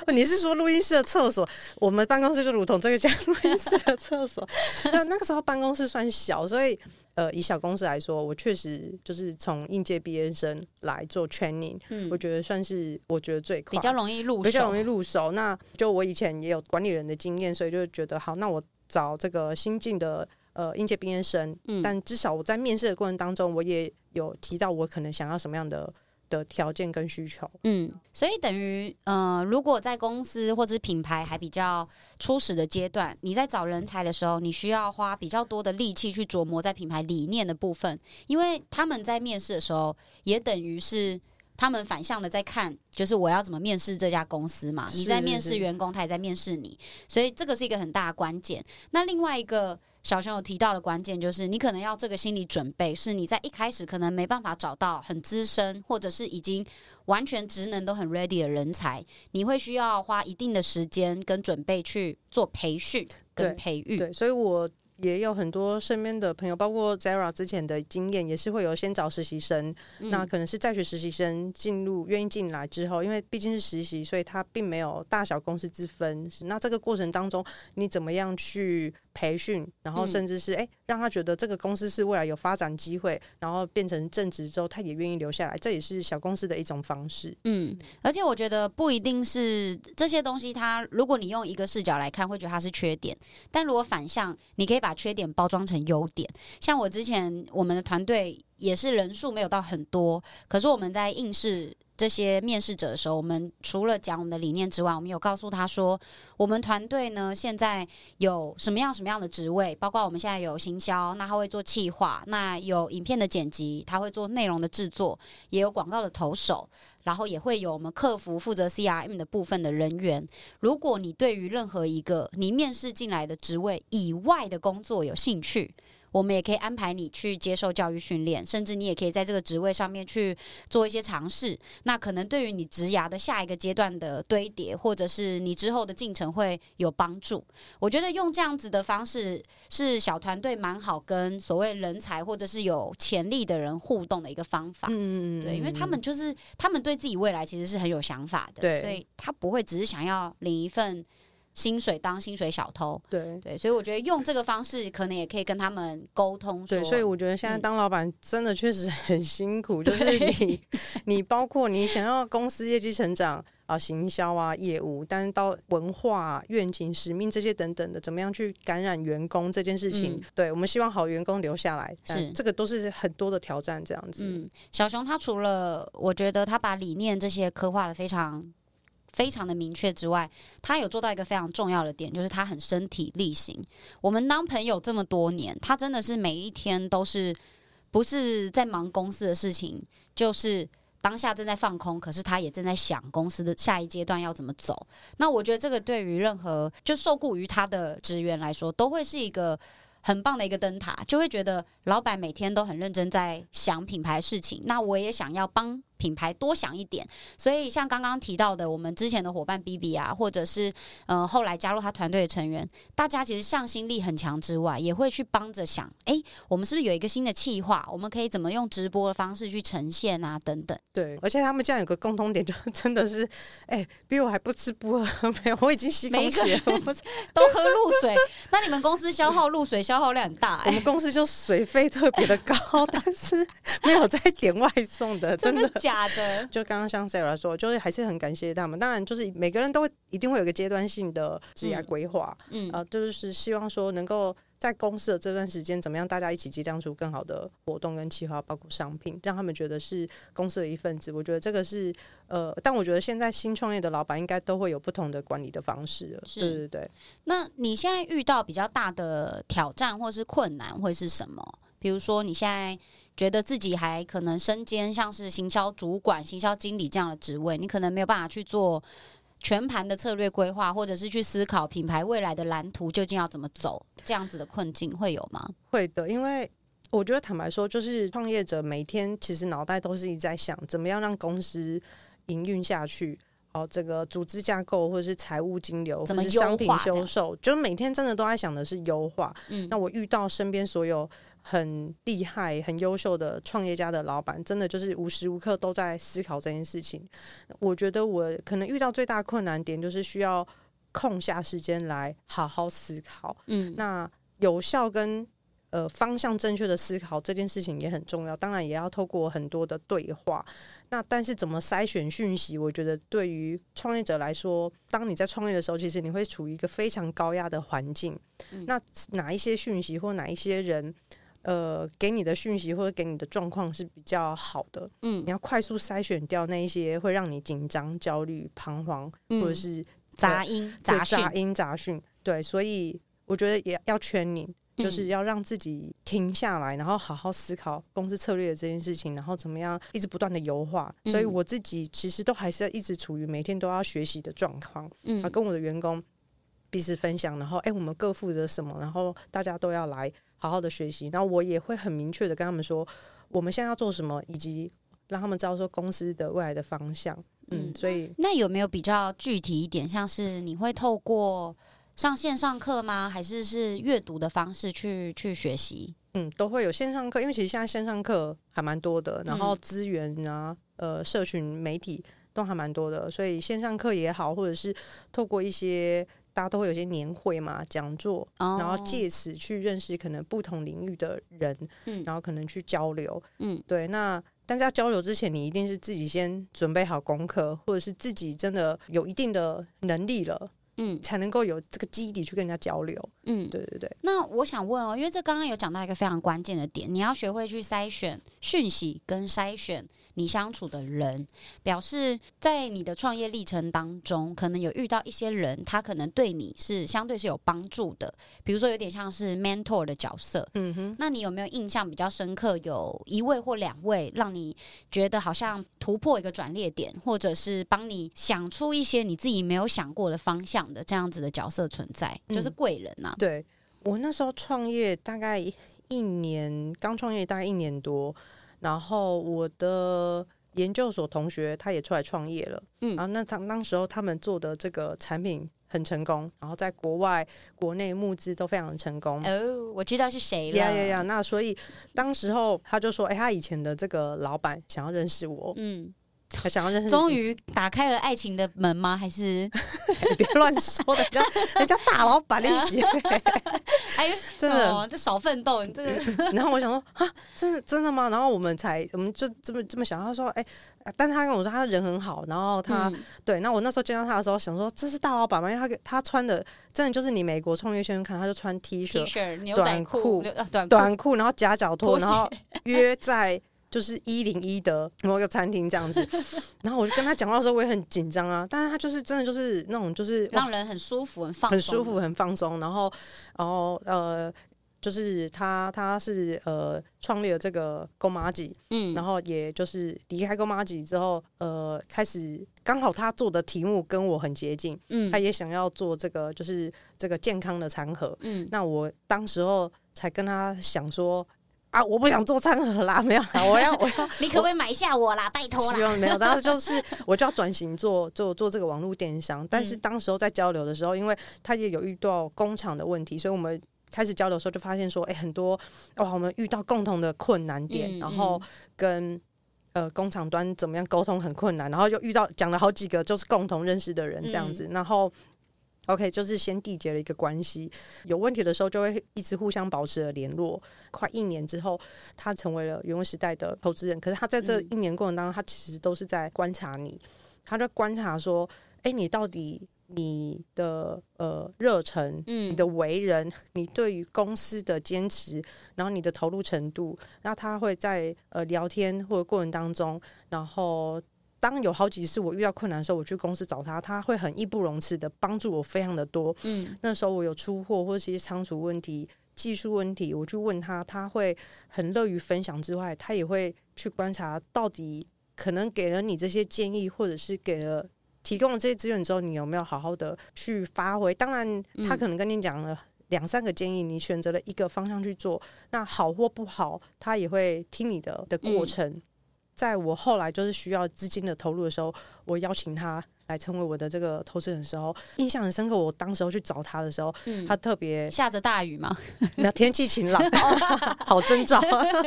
S1: 你是说录音室的厕所？我们办公室就如同这个家录音室的厕所。那那个时候办公室算小，所以呃，以小公司来说，我确实就是从应届毕业生来做 training，、
S2: 嗯
S1: 我，觉得算是我觉得最快，
S2: 比较容易入手
S1: 比较容易。入手。那就我以前也有管理人的经验，所以就觉得好，那我找这个新进的呃应届毕业生，
S2: 嗯
S1: 但至少我在面试的过程当中，我也有提到我可能想要什么样的的条件跟需求。
S2: 嗯，所以等于呃，如果在公司或者品牌还比较初始的阶段，你在找人才的时候，你需要花比较多的力气去琢磨在品牌理念的部分，因为他们在面试的时候，也等于是。他们反向的在看，就是我要怎么面试这家公司嘛？你在面试员工，他也在面试你，所以这个是一个很大的关键。那另外一个小熊有提到的关键，就是你可能要这个心理准备，是你在一开始可能没办法找到很资深，或者是已经完全职能都很 ready 的人才，你会需要花一定的时间跟准备去做培训跟培育。
S1: 对，所以我也有很多身边的朋友，包括 Zara 之前的经验，也是会有先找实习生，
S2: 嗯
S1: 那可能是在学实习生进入愿意进来之后，因为毕竟是实习，所以他并没有大小公司之分。那这个过程当中，你怎么样去培训，然后
S2: 嗯
S1: 甚至是哎、诶让他觉得这个公司是未来有发展机会，然后变成正职之后，他也愿意留下来，这也是小公司的一种方式。
S2: 嗯，而且我觉得不一定是这些东西它，如果你用一个视角来看，会觉得它是缺点；但如果反向，你可以把缺点包装成优点。像我之前我们的团队也是人数没有到很多，可是我们在应试这些面试者的时候，我们除了讲我们的理念之外，我们有告诉他说，我们团队呢现在有什么样什么样的职位，包括我们现在有行销，那他会做企划，那有影片的剪辑，他会做内容的制作，也有广告的投手。然后也会有我们客服负责 CRM 的部分的人员。如果你对于任何一个你面试进来的职位以外的工作有兴趣，我们也可以安排你去接受教育训练，甚至你也可以在这个职位上面去做一些尝试。那可能对于你职涯的下一个阶段的堆叠，或者是你之后的进程会有帮助。我觉得用这样子的方式是小团队蛮好跟所谓人才或者是有潜力的人互动的一个方法。
S1: 嗯
S2: 对，因为他们就是他们对自己未来其实是很有想法的，
S1: 对
S2: 所以他不会只是想要领一份薪水当薪水小偷。
S1: 对。
S2: 对，所以我觉得用这个方式，可能也可以跟他们沟通说。
S1: 对，所以我觉得现在
S2: 嗯
S1: 当老板真的确实很辛苦，就是你，你包括你想要公司业绩成长啊、行销啊、业务，但是到文化、啊、愿景、使命这些等等的，怎么样去感染员工这件事情，
S2: 嗯
S1: 对我们希望好员工留下来，但
S2: 是
S1: 这个都是很多的挑战，这样子。
S2: 嗯，小熊他除了我觉得他把理念这些刻画的非常。非常的明确之外，他有做到一个非常重要的点，就是他很身体力行。我们当朋友这么多年，他真的是每一天都是不是在忙公司的事情，就是当下正在放空，可是他也正在想公司的下一阶段要怎么走。那我觉得这个对于任何就受雇于他的职员来说，都会是一个很棒的一个灯塔，就会觉得老板每天都很认真在想品牌事情，那我也想要帮品牌多想一点。所以像刚刚提到的，我们之前的伙伴 B B 啊，或者是呃后来加入他团队的成员，大家其实向心力很强之外，也会去帮着想，哎，我们是不是有一个新的企划？我们可以怎么用直播的方式去呈现啊？等等。
S1: 对，而且他们这样有个共通点，就真的是，哎、比我还不吃不喝，没有，我已经吸空气了。我
S2: 都喝露水，那你们公司消耗露水消耗量很大哎、
S1: 我们公司就水费特别的高，但是没有在点外送的，真的
S2: 真的假的？
S1: 就刚刚像 Sarah 说，就是还是很感谢他们。当然，就是每个人都会一定会有一个阶段性的职业规划，
S2: 嗯
S1: 啊，就是希望说能够在公司的这段时间，怎么样大家一起激荡出更好的活动跟计划，包括商品，让他们觉得是公司的一份子。我觉得这个是呃，但我觉得现在新创业的老板应该都会有不同的管理的方式了。
S2: 是
S1: 对对对。
S2: 那你现在遇到比较大的挑战或是困难会是什么？比如说你现在觉得自己还可能身兼像是行销主管、行销经理这样的职位，你可能没有办法去做全盘的策略规划，或者是去思考品牌未来的蓝图究竟要怎么走，这样子的困境会有吗？
S1: 会的，因为我觉得坦白说，就是创业者每天其实脑袋都是一直在想，怎么样让公司营运下去。哦，这个组织架构或者是财务金流，
S2: 怎么
S1: 商品销售，就是每天真的都在想的是优化。
S2: 嗯
S1: 那我遇到身边所有很厉害、很优秀的创业家的老板，真的就是无时无刻都在思考这件事情。我觉得我可能遇到最大困难点就是需要空下时间来好好思考。
S2: 嗯，
S1: 那有效跟呃方向正确的思考这件事情也很重要，当然也要透过很多的对话。那但是怎么筛选讯息，我觉得对于创业者来说，当你在创业的时候，其实你会处于一个非常高压的环境。
S2: 嗯
S1: 那哪一些讯息或哪一些人，呃，给你的讯息或者给你的状况是比较好的，
S2: 嗯。
S1: 你要快速筛选掉那一些会让你紧张、焦虑、彷徨，
S2: 嗯。
S1: 或者是
S2: 杂音、杂讯
S1: 杂，音杂讯。对，所以我觉得也要圈你，就是
S2: 嗯
S1: 要让自己停下来，然后好好思考公司策略的这件事情，然后怎么样一直不断的优化。
S2: 嗯。
S1: 所以我自己其实都还是要一直处于每天都要学习的状况，
S2: 嗯。
S1: 啊，跟我的员工彼此分享，然后哎、我们各负责什么，然后大家都要来好好的学习。然后我也会很明确的跟他们说，我们现在要做什么，以及让他们知道说公司的未来的方向。嗯，
S2: 嗯
S1: 所以
S2: 那有没有比较具体一点，像是你会透过上线上课吗？还是是阅读的方式去去学习？
S1: 嗯，都会有线上课，因为其实现在线上课还蛮多的，然后
S2: 嗯
S1: 资源啊，呃，社群媒体都还蛮多的，所以线上课也好，或者是透过一些大家都会有些年会嘛、讲座，
S2: 哦
S1: 然后借此去认识可能不同领域的人，
S2: 嗯
S1: 然后可能去交流。
S2: 嗯
S1: 对，那但是要交流之前，你一定是自己先准备好功课，或者是自己真的有一定的能力了，
S2: 嗯
S1: 才能够有这个基底去跟人家交流。
S2: 嗯。
S1: 对对对，
S2: 那我想问哦，因为这刚刚有讲到一个非常关键的点，你要学会去筛选讯息跟筛选你相处的人，表示在你的创业历程当中，可能有遇到一些人，他可能对你是相对是有帮助的，比如说有点像是 mentor 的角色。
S1: 嗯哼。
S2: 那你有没有印象比较深刻？有一位或两位让你觉得好像突破一个转捩点，或者是帮你想出一些你自己没有想过的方向的这样子的角色存在，就是
S1: 嗯
S2: 贵人呐、
S1: 对我那时候创业大概一年，刚创业大概一年多，然后我的研究所同学他也出来创业了，
S2: 嗯
S1: 然后那他当时候他们做的这个产品很成功，然后在国外、国内募资都非常的成功。
S2: 哦，我知道是谁了。
S1: 呀呀呀！那所以当时候他就说：“哎、他以前的这个老板想要认识我，
S2: 嗯，
S1: 他想要认识你。
S2: 终于打开了爱情的门吗？还是
S1: 你 别乱说，人家人家大老板那些，
S2: 哎呦，
S1: 真的
S2: 哦、这少奋斗，你这个
S1: 然后我想说啊，真的真的吗？然后我们才我们就这么这么想。他说，哎、但是他跟我说他人很好，然后他、
S2: 嗯
S1: 对，那我那时候见到他的时候，想说这是大老板吗？因为他给他穿的真的就是你美国创业圈看，他就穿 T
S2: T
S1: 恤、
S2: 牛仔
S1: 短裤
S2: 短裤
S1: 短裤，然后夹脚拖，
S2: 拖
S1: 然后约在。就是一零一的某一个餐厅这样子，然后我就跟他讲话的时候，我也很紧张啊。但是他就是真的就是那种就是
S2: 让人很舒服、很放、
S1: 很舒服、。很放松。然后，然后呃，就是他他是呃创立了这个 g o m a g i，
S2: 嗯，
S1: 然后也就是离开 g o m a g i 之后，呃，开始刚好他做的题目跟我很接近，
S2: 嗯
S1: 他也想要做这个就是这个健康的餐盒。
S2: 嗯
S1: 那我当时候才跟他想说。啊！我不想做餐盒啦，没有啦，我要我要
S2: 你可不可以买下我啦？拜托啦！
S1: 希望没有，但是就是我就要转型做做做这个网络电商。但是
S2: 嗯
S1: 当时候在交流的时候，因为他也有遇到工厂的问题，所以我们开始交流的时候就发现说，哎、很多哇，我们遇到共同的困难点，
S2: 嗯
S1: 然后跟。呃，工厂端怎么样沟通很困难，然后又遇到讲了好几个就是共同认识的人这样子，然后 OK 就是先缔结了一个关系，有问题的时候就会一直互相保持了联络。快一年之后，他成为了原文时代的投资人，可是他在这
S2: 嗯。
S1: 一年过程当中，他其实都是在观察你，他在观察说，哎、你到底你的呃热忱，
S2: 嗯
S1: 你的为人，你对于公司的坚持，然后你的投入程度，那他会在呃聊天或者过程当中，然后当有好几次我遇到困难的时候，我去公司找他，他会很义不容辞的帮助我非常的多。
S2: 嗯
S1: 那时候我有出货或者是一些仓储问题、技术问题，我去问他，他会很乐于分享之外，他也会去观察到底可能给了你这些建议，或者是给了提供了这些资源之后，你有没有好好的去发挥？当然，他
S2: 嗯
S1: 可能跟你讲了。两三个建议，你选择了一个方向去做，那好或不好，他也会听你的的过
S2: 嗯
S1: 程。在我后来就是需要资金的投入的时候，我邀请他来成为我的这个投资人的时候，印象很深刻。我当时候去找他的时候，
S2: 嗯，
S1: 他特别
S2: 下着大雨嘛，
S1: 那天气晴朗，好征兆。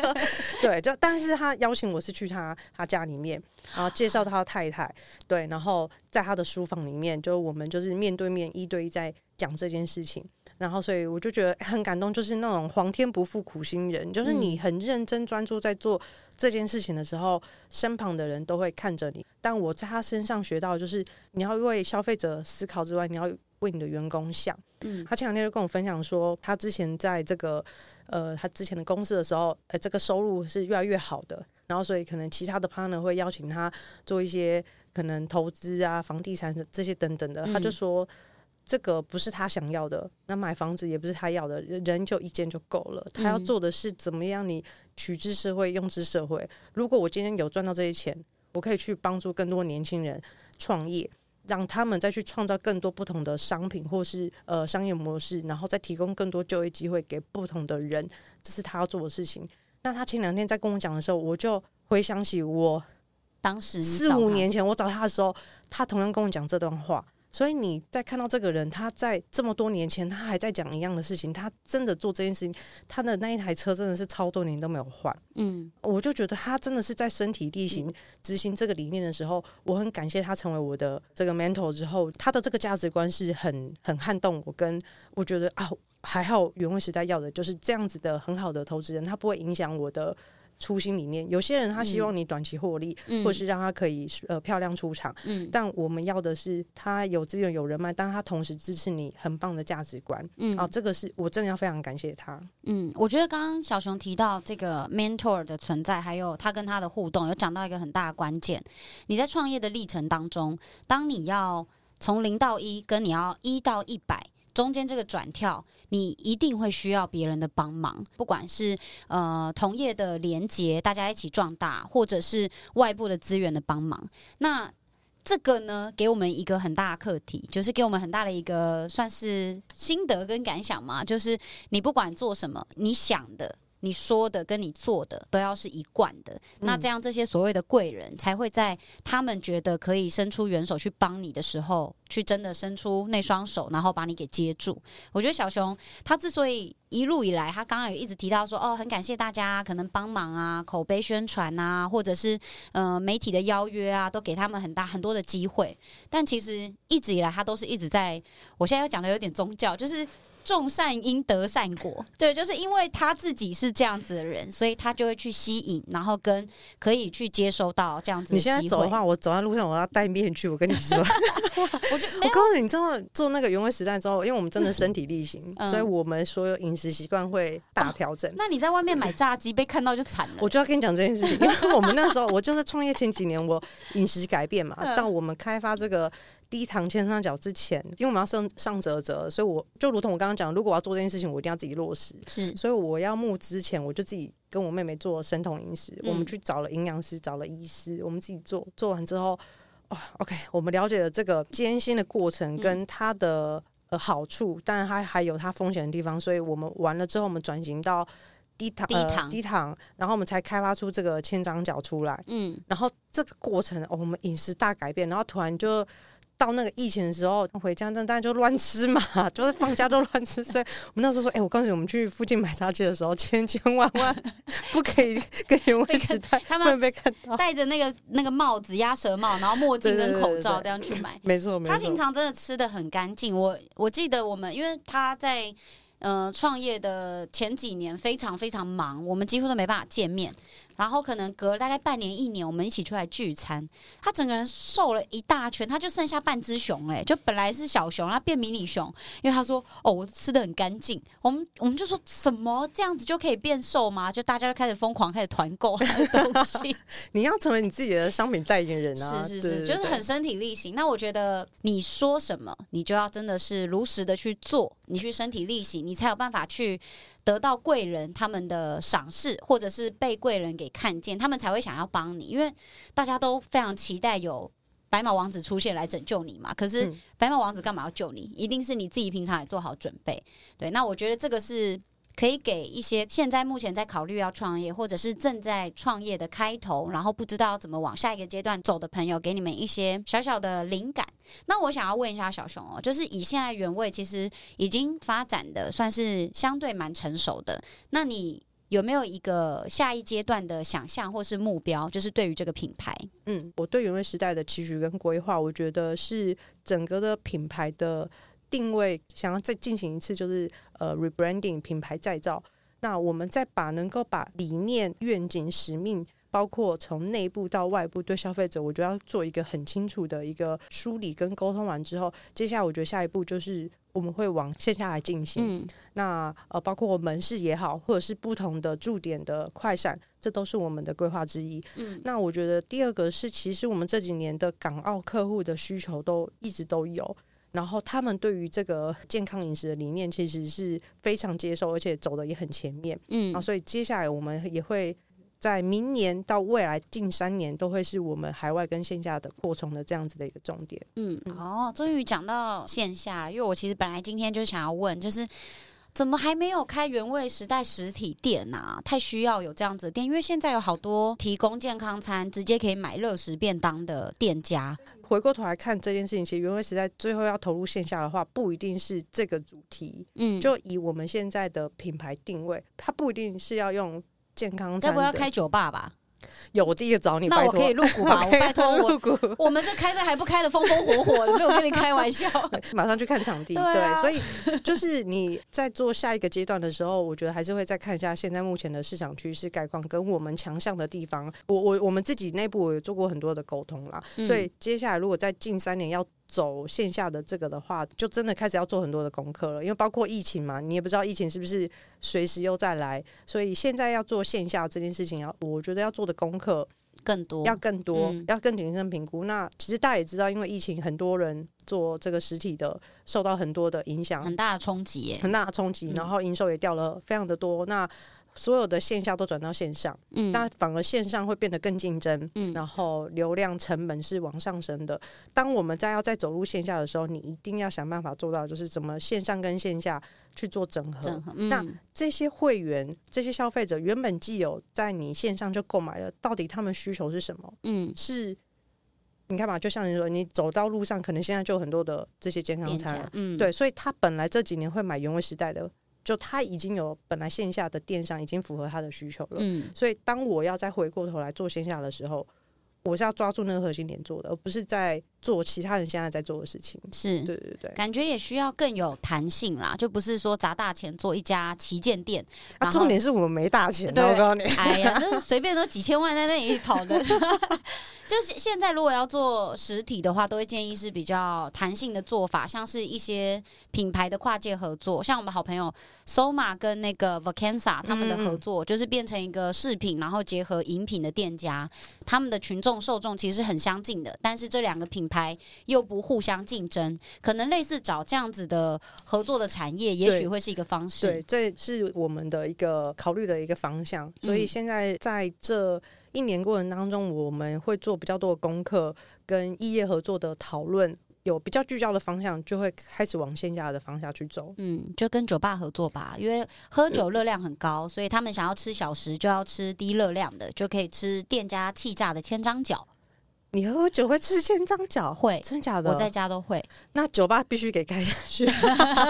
S1: 对，就但是他邀请我是去他他家里面，然后介绍他的太太，对，然后在他的书房里面，就我们就是面对面一对一在讲这件事情。然后，所以我就觉得很感动，就是那种皇天不负苦心人，就是你很认真专注在做这件事情的时候，身旁的人都会看着你。但我在他身上学到，就是你要为消费者思考之外，你要为你的员工想。
S2: 嗯
S1: 他前两天就跟我分享说，他之前在这个呃他之前的公司的时候，呃这个收入是越来越好的，然后所以可能其他的 partner 会邀请他做一些可能投资啊、房地产这些等等的，他就
S2: 嗯
S1: 说。这个不是他想要的，那买房子也不是他要的，人人就一间就够了。他要
S2: 嗯
S1: 做的是怎么样你取之社会，用之社会。如果我今天有赚到这些钱，我可以去帮助更多年轻人创业，让他们再去创造更多不同的商品或是呃商业模式，然后再提供更多就业机会给不同的人，这是他要做的事情。那他前两天在跟我讲的时候，我就回想起我
S2: 当时
S1: 四五年前我找他的时候，他同样跟我讲这段话。所以你在看到这个人，他在这么多年前，他还在讲一样的事情，他真的做这件事情，他的那一台车真的是超多年都没有换。
S2: 嗯
S1: 我就觉得他真的是在身体力行执行这个理念的时候，我很感谢他成为我的这个 mentor 之后，他的这个价值观是很很撼动我，跟我觉得啊，还好原味时代要的就是这样子的很好的投资人，他不会影响我的初心理念。有些人他希望你短期获利，
S2: 嗯，
S1: 或是让他可以呃漂亮出场，
S2: 嗯
S1: 但我们要的是他有资源有人脉，但他同时支持你很棒的价值观。
S2: 嗯
S1: 啊，这个是我真的要非常感谢他。
S2: 嗯，我觉得刚刚小熊提到这个 mentor 的存在，还有他跟他的互动，有讲到一个很大的关键。你在创业的历程当中，当你要从零到一，跟你要一到一百。中间这个转跳，你一定会需要别人的帮忙，不管是呃同业的连结，大家一起壮大，或者是外部的资源的帮忙。那这个呢，给我们一个很大的课题，就是给我们很大的一个算是心得跟感想嘛，就是你不管做什么，你想的、你说的跟你做的都要是一贯的。那这样这些所谓的贵人才会在他们觉得可以伸出援手去帮你的时候，去真的伸出那双手，然后把你给接住。我觉得小熊他之所以一路以来，他刚刚也一直提到说，哦，很感谢大家可能帮忙啊、口碑宣传啊，或者是呃媒体的邀约啊，都给他们很大很多的机会。但其实一直以来，他都是一直在，我现在要讲的有点宗教，就是。种善因得善果，对，就是因为他自己是这样子的人，所以他就会去吸引，然后跟可以去接收到这样子的
S1: 你现在。走的话，我走在路上我要戴面具。我跟你说，
S2: 我就
S1: 我告诉你，你知道做那个原味时代之后，因为我们真的身体力行，
S2: 嗯
S1: 所以我们所有饮食习惯会大调整。
S2: 那你在外面买炸鸡被看到就惨了。
S1: 我就要跟你讲这件事情，因为我们那时候，我就是创业前几年，我饮食改变嘛，
S2: 嗯
S1: 到我们开发这个低糖健上角之前，因为我们要上上折折，所以我就如同我刚刚讲，如果我要做这件事情，我一定要自己落实。
S2: 是
S1: 所以我要募之前，我就自己跟我妹妹做生酮饮食，
S2: 嗯
S1: 我们去找了营养师，找了医师，我们自己做。做完之后，哦，OK，我们了解了这个艰辛的过程跟它的呃好处，当然它还有它风险的地方，所以我们完了之后，我们转型到低糖、
S2: 低糖
S1: 呃、低糖，然后我们才开发出这个千张角出来。
S2: 嗯，
S1: 然后这个过程，哦，我们饮食大改变，然后突然就到那个疫情的时候，回家那大家就乱吃嘛，就是放假都乱吃。所以我们那时候说，哎、我告诉你，我们去附近买炸鸡的时候，千千万万 不可以跟原味时代，
S2: 他们
S1: 被看到。
S2: 戴着那个那个帽子、鸭舌帽，然后墨镜跟口罩这样去买。
S1: 没错，没错。
S2: 他平常真的吃的很干净。我我记得我们，因为他在呃创业的前几年非常非常忙，我们几乎都没办法见面。然后可能隔了大概半年一年，我们一起出来聚餐，他整个人瘦了一大圈，他就剩下半只熊嘞，就本来是小熊，他变迷你熊，因为他说哦，我吃的很干净，我们我们就说什么这样子就可以变瘦吗？就大家就开始疯狂开始团购他 的东西，
S1: 你要成为你自己的商品代言人啊！
S2: 是是是，就是很身体力行。那我觉得你说什么，你就要真的是如实的去做，你去身体力行，你才有办法去得到贵人他们的赏识，或者是被贵人给看见，他们才会想要帮你，因为大家都非常期待有。白马王子出现来拯救你嘛？可是
S1: 嗯
S2: 白马王子干嘛要救你？一定是你自己平常也做好准备。对，那我觉得这个是可以给一些现在目前在考虑要创业，或者是正在创业的开头，然后不知道怎么往下一个阶段走的朋友，给你们一些小小的灵感。那我想要问一下小熊哦，就是以现在原味其实已经发展的算是相对蛮成熟的，那你有没有一个下一阶段的想象或是目标？就是对于这个品牌，
S1: 嗯，我对原味时代的期许跟规划，我觉得是整个的品牌的定位，想要再进行一次，就是呃 rebranding 品牌再造。那我们再把能够把理念、愿景、使命，包括从内部到外部对消费者，我觉得要做一个很清楚的一个梳理跟沟通完之后，接下来我觉得下一步就是我们会往线下来进行。
S2: 嗯
S1: 那呃，包括门市也好，或者是不同的驻点的快闪，这都是我们的规划之一。
S2: 嗯
S1: 那我觉得第二个是，其实我们这几年的港澳客户的需求都一直都有，然后他们对于这个健康饮食的理念其实是非常接受，而且走的也很前面。
S2: 嗯
S1: 啊，所以接下来我们也会在明年到未来近三年，都会是我们海外跟线下的扩充的这样子的一个重点。
S2: 嗯，哦，终于讲到线下，因为我其实本来今天就想要问，就是怎么还没有开原味时代实体店啊？太需要有这样子的店，因为现在有好多提供健康餐，直接可以买热食便当的店家。
S1: 回过头来看这件事情，其实原味时代最后要投入线下的话，不一定是这个主题。
S2: 嗯，
S1: 就以我们现在的品牌定位，它不一定是要用健康餐的。
S2: 该不要开酒吧吧？
S1: 有我第一个找你，拜托
S2: 那我可以入股吧？我拜托我，
S1: 入股，
S2: 我们这开着还不开的风风火火的，没有跟你开玩笑。
S1: 马上去看场地。
S2: 对啊
S1: 所以就是你在做下一个阶段的时候，我觉得还是会再看一下现在目前的市场趋势概况跟我们强项的地方。我我我们自己内部我有做过很多的沟通啦，
S2: 嗯
S1: 所以接下来如果在近三年要走线下的这个的话，就真的开始要做很多的功课了，因为包括疫情嘛，你也不知道疫情是不是随时又再来，所以现在要做线下这件事情要，我觉得要做的功课
S2: 更多
S1: 要更多，
S2: 嗯
S1: 要更谨慎评估。那其实大家也知道，因为疫情，很多人做这个实体的受到很多的影响，
S2: 很大的冲击。
S1: 很大的冲击，
S2: 嗯
S1: 然后营收也掉了非常的多。那所有的线下都转到线上，
S2: 嗯
S1: 那反而线上会变得更竞争，
S2: 嗯
S1: 然后流量成本是往上升的。当我们在要再走入线下的时候，你一定要想办法做到，就是怎么线上跟线下去做整合。
S2: 整合，
S1: 那
S2: 嗯
S1: 这些会员、这些消费者原本既有在你线上就购买了，到底他们需求是什么？
S2: 嗯，
S1: 是，你看嘛，就像你说，你走到路上，可能现在就有很多的这些健康餐，，
S2: 嗯，
S1: 对，所以他本来这几年会买原味时代的，就他已经有本来线下的电商已经符合他的需求了，
S2: 嗯。
S1: 所以当我要再回过头来做线下的时候，我是要抓住那个核心点做的，而不是在做其他人现在在做的事情。
S2: 是。
S1: 对对对，
S2: 感觉也需要更有弹性啦，就不是说砸大钱做一家旗舰店，
S1: 啊，重点是我们没大钱，
S2: 对。
S1: 我告诉你，
S2: 哎呀，那随便都几千万在那里跑的。就是现在如果要做实体的话，都会建议是比较弹性的做法，像是一些品牌的跨界合作，像我们好朋友 Soma 跟那个 Vacansa 他们的合作，就是变成一个饰品，然后结合饮品的店家，他们的群众受众其实很相近的，但是这两个品牌又不互相竞争，可能类似找这样子的合作的产业，也许会是一个方式。
S1: 对，这是我们的一个考虑的一个方向。所以
S2: 嗯
S1: 现在在这一年过程当中，我们会做比较多的功课，跟异业合作的讨论，有比较聚焦的方向，就会开始往线下的方向去走。
S2: 嗯，就跟酒吧合作吧，因为喝酒热量很高，所以他们想要吃小食就要吃低热量的，就可以吃店家气炸的千张饺。
S1: 你喝酒会吃千张脚？
S2: 会
S1: 真的假的？
S2: 我在家都会。
S1: 那酒吧必须给开下去。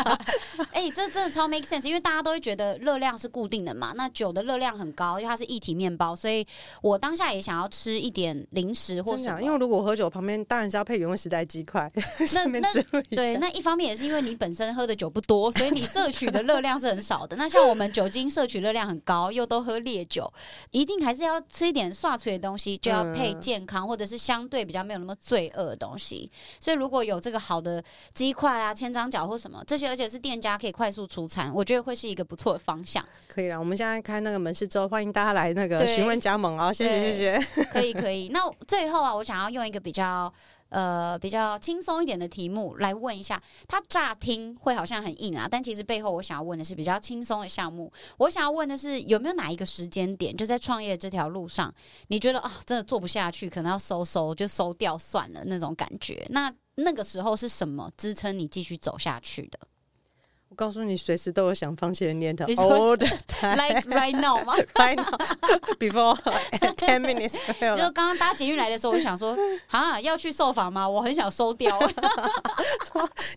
S2: 哎、这真的超 make sense，因为大家都会觉得热量是固定的嘛。那酒的热量很高，因为它是一体面包，所以我当下也想要吃一点零食或什么。
S1: 因为如果喝酒旁边当然是要配原味时代鸡块，
S2: 那那
S1: 一
S2: 对，那一方面也是因为你本身喝的酒不多，所以你摄取的热量是很少的。那像我们酒精摄取热量很高，又都喝烈酒，一定还是要吃一点刷出的东西，就要配
S1: 嗯
S2: 健康或者是相对比较没有那么罪恶的东西。所以如果有这个好的鸡块啊、千张角或什么这些，而且是店家可以快速出餐，我觉得会是一个不错的方向。
S1: 可以了，我们现在开那个门市之后，欢迎大家来那个询问加盟啊！谢谢谢谢。
S2: 可以可以。那最后啊，我想要用一个比较呃比较轻松一点的题目来问一下，它乍听会好像很硬啊，但其实背后我想要问的是比较轻松的项目。我想要问的是，有没有哪一个时间点，就在创业这条路上，你觉得啊，真的做不下去，可能要收收就收掉算了那种感觉？那那个时候是什么支撑你继续走下去的
S1: 我告诉你，随时都有想放弃的念头。
S2: 你说
S1: All the
S2: time,？Like right now 吗？
S1: right now, before ten minutes
S2: 就
S1: 了。
S2: 刚刚搭捷运来的时候，我就想说，啊，要去受访吗？我很想收掉，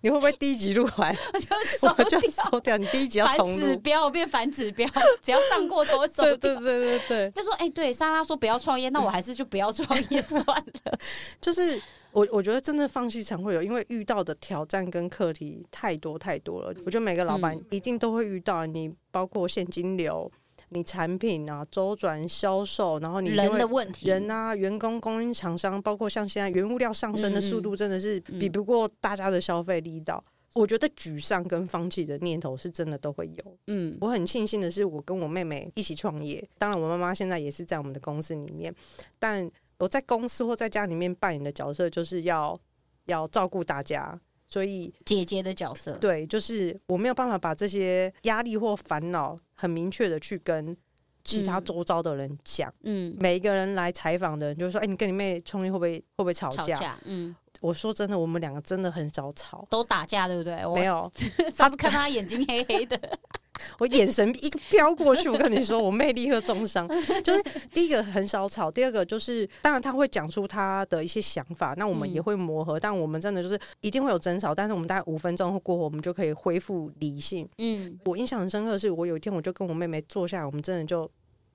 S1: 你会不会第一集录完
S2: 我就收
S1: 我就
S2: 掉。
S1: 收掉？你第一集要
S2: 反
S1: 重。
S2: 指标，我变反指标，只要上过都会收
S1: 对
S2: 掉。
S1: 对对对对，
S2: 就说，哎、对，莎拉说不要创业，那我还是就不要创业算了。
S1: 就是我我觉得真的放弃常会有，因为遇到的挑战跟课题太多太多了。我觉得每个老板
S2: 嗯
S1: 一定都会遇到，你包括现金流、你产品啊、周转、销售，然后你
S2: 人的问题，
S1: 人啊、员工、供应厂商，包括像现在原物料上升的速度，真的是
S2: 嗯
S1: 比不过大家的消费力道。我觉得沮丧跟放弃的念头是真的都会有。
S2: 嗯
S1: 我很庆幸的是，我跟我妹妹一起创业。当然，我妈妈现在也是在我们的公司里面，但我在公司或在家里面扮演的角色就是要要照顾大家，所以
S2: 姐姐的角色，
S1: 对，就是我没有办法把这些压力或烦恼很明确的去跟其他
S2: 嗯
S1: 周遭的人讲。
S2: 嗯，
S1: 每一个人来采访的人就说：“哎、你跟你妹创业会不会会不会吵架？”
S2: 吵架，嗯，
S1: 我说真的，我们两个真的很少吵，
S2: 都打架，对不对？我
S1: 没，有，
S2: 上次看他眼睛黑黑的，
S1: 我眼神一个飘过去，我跟你说，我妹立刻重伤。就是第一个很少吵，第二个就是当然他会讲出他的一些想法，那我们
S2: 嗯
S1: 也会磨合，但我们真的就是一定会有争吵，但是我们大概五分钟过后，我们就可以恢复理性。
S2: 嗯
S1: 我印象很深刻的是，我有一天我就跟我妹妹坐下来，我们真的就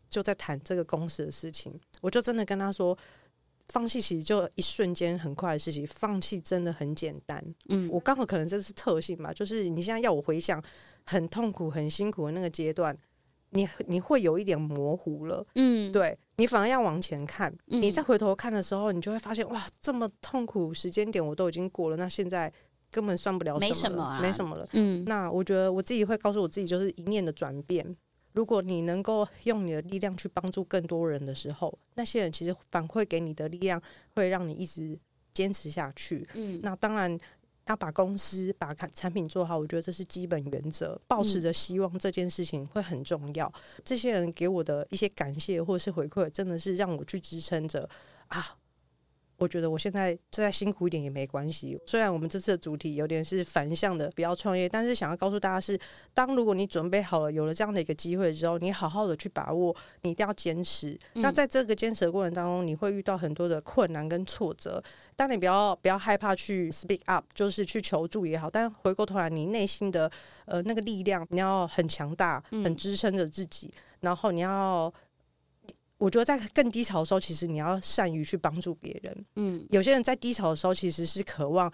S1: 就在谈这个公司的事情，我就真的跟她说。放弃其实就一瞬间很快的事情，放弃真的很简单。
S2: 嗯，
S1: 我刚好可能这是特性吧，就是你现在要我回想很痛苦、很辛苦的那个阶段，你你会有一点模糊了，
S2: 嗯，
S1: 对你反而要往前看。
S2: 嗯
S1: 你再回头看的时候，你就会发现哇，这么痛苦时间点我都已经过了，那现在根本算不了什么了，
S2: 什么啊
S1: 没什么了。
S2: 嗯
S1: 那我觉得我自己会告诉我自己，就是一念的转变。如果你能够用你的力量去帮助更多人的时候，那些人其实反馈给你的力量会让你一直坚持下去。
S2: 嗯
S1: 那当然要把公司把产产品做好，我觉得这是基本原则。保持着希望这件事情会很重要。这些人给我的一些感谢或是回馈，真的是让我去支撑着啊。我觉得我现在再辛苦一点也没关系。虽然我们这次的主题有点是反向的，不要创业，但是想要告诉大家是，当如果你准备好了，有了这样的一个机会之后，你好好的去把握，你一定要坚持。
S2: 嗯
S1: 那在这个坚持的过程当中，你会遇到很多的困难跟挫折，当你不要不要害怕去 speak up，就是去求助也好，但回过头来，你内心的呃那个力量，你要很强大，
S2: 嗯
S1: 很支撑着自己，然后你要。我觉得在更低潮的时候，其实你要善于去帮助别人。
S2: 嗯
S1: 有些人在低潮的时候，其实是渴望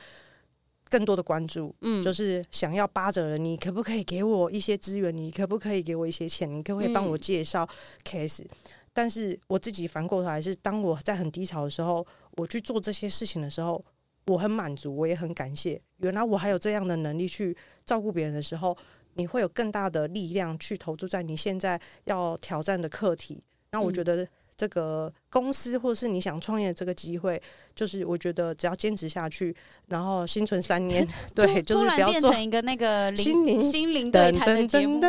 S1: 更多的关注，
S2: 嗯，
S1: 就是想要扒着人，你可不可以给我一些资源？你可不可以给我一些钱？你可不可以帮我
S2: 嗯
S1: 介绍 case？、但是我自己反过头来是，当我在很低潮的时候，我去做这些事情的时候，我很满足，我也很感谢。原来我还有这样的能力去照顾别人的时候，你会有更大的力量去投注在你现在要挑战的课题。那我
S2: 嗯
S1: 觉得这个公司或是你想创业这个机会，就是我觉得只要坚持下去，然后心存三年，对，就是不要做
S2: 一个那个灵
S1: 心灵
S2: 心灵对谈的节目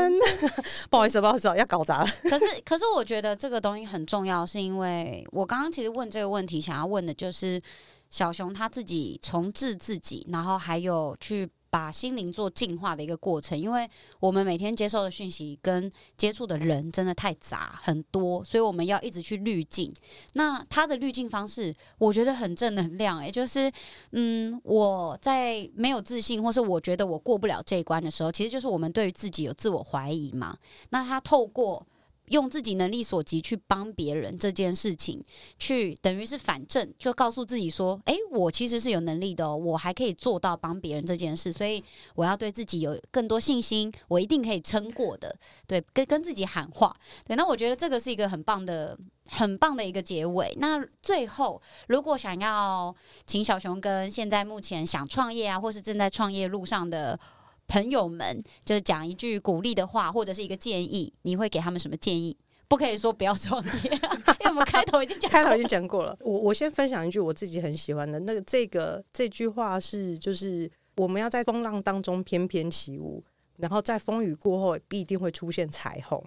S1: 不好意思，不好意思，要搞砸了。
S2: 可是，可是我觉得这个东西很重要，是因为我刚刚其实问这个问题，想要问的就是小熊他自己重置自己，然后还有去。把心灵做净化的一个过程，因为我们每天接受的讯息跟接触的人真的太杂很多，所以我们要一直去滤镜。那他的滤镜方式，我觉得很正能量，诶就是嗯，我在没有自信，或是我觉得我过不了这一关的时候，其实就是我们对于自己有自我怀疑嘛。那他透过。用自己能力所及去帮别人这件事情，去等于是反正就告诉自己说：“哎，我其实是有能力的，我还可以做到帮别人这件事，所以我要对自己有更多信心，我一定可以撑过的。”对，跟跟自己喊话。对，那我觉得这个是一个很棒的、很棒的一个结尾。那最后，如果想要请小熊跟现在目前想创业啊，或是正在创业路上的。朋友们，就是讲一句鼓励的话，或者是一个建议，你会给他们什么建议？不可以说不要创业，因为我们开头已经讲，
S1: 开头已经讲过了。我我先分享一句我自己很喜欢的那个，这个这句话是，就是我们要在风浪当中翩翩起舞，然后在风雨过后必定会出现彩虹。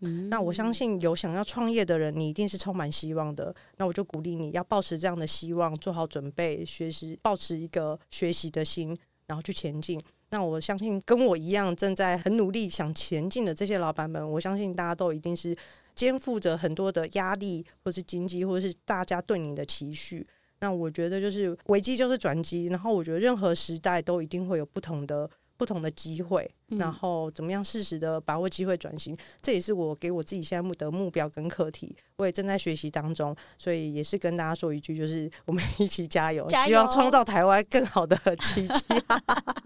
S1: 嗯，那我相信有想要创业的人，你一定是充满希望的。那我就鼓励你要保持这样的希望，做好准备，学习，保持一个学习的心，然后去前进。那我相信跟我一样正在很努力想前进的这些老板们，我相信大家都一定是肩负着很多的压力，或是经济，或者是大家对你的期许。那我觉得就是危机就是转机，然后我觉得任何时代都一定会有不同的。不同的机会，然后怎么样适时的把握机会转型，这也是我给我自己现在目的目标跟课题，我也正在学习当中，所以也是跟大家说一句，就是我们一起加油，希望创造台湾更好的奇迹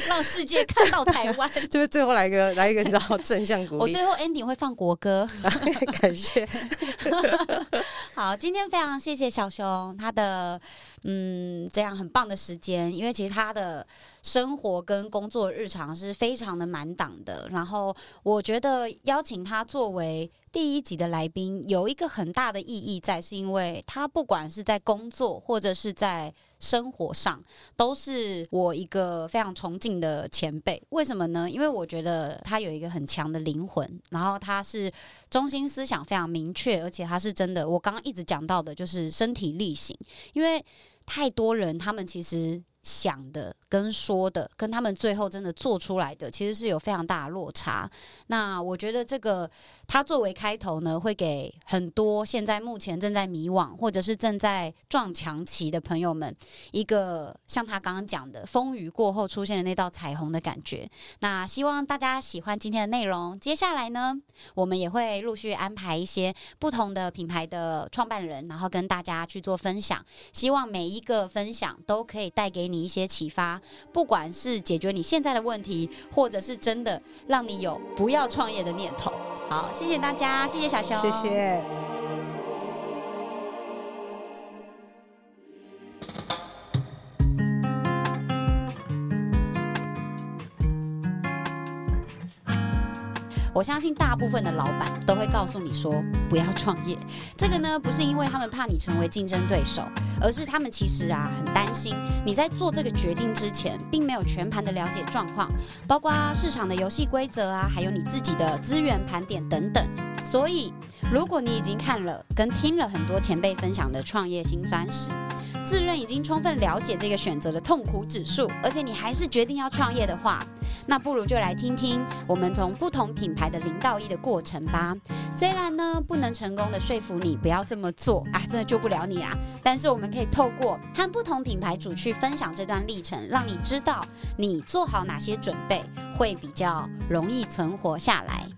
S2: 让世界看到台湾。
S1: 就是最后来一个来一个你知道正向鼓励，
S2: 我最后 ending 会放国歌，
S1: 感谢。
S2: 好，今天非常谢谢小熊他的嗯这样很棒的时间，因为其实他的生活跟工作日常是非常的满档的。然后我觉得邀请他作为第一集的来宾，有一个很大的意义在，是因为他不管是在工作或者是在。生活上都是我一个非常崇敬的前辈，为什么呢？因为我觉得他有一个很强的灵魂，然后他是中心思想非常明确，而且他是真的。我刚刚一直讲到的就是身体力行，因为太多人他们其实。想的跟说的，跟他们最后真的做出来的，其实是有非常大的落差。那我觉得这个他作为开头呢，会给很多现在目前正在迷惘或者是正在撞墙期的朋友们，一个像他刚刚讲的风雨过后出现的那道彩虹的感觉。那希望大家喜欢今天的内容。接下来呢，我们也会陆续安排一些不同的品牌的创办人，然后跟大家去做分享。希望每一个分享都可以带给。你一些启发，不管是解决你现在的问题，或者是真的让你有不要创业的念头。好，谢谢大家，谢谢小熊，
S1: 谢谢。
S2: 我相信大部分的老板都会告诉你说不要创业。这个呢，不是因为他们怕你成为竞争对手，而是他们其实啊很担心你在做这个决定之前，并没有全盘的了解状况，包括市场的游戏规则啊，还有你自己的资源盘点等等。所以，如果你已经看了跟听了很多前辈分享的创业辛酸史，自认已经充分了解这个选择的痛苦指数，而且你还是决定要创业的话，那不如就来听听我们从不同品牌的零到一的过程吧。虽然呢不能成功的说服你不要这么做啊，真的救不了你啊，但是我们可以透过和不同品牌主去分享这段历程，让你知道你做好哪些准备会比较容易存活下来。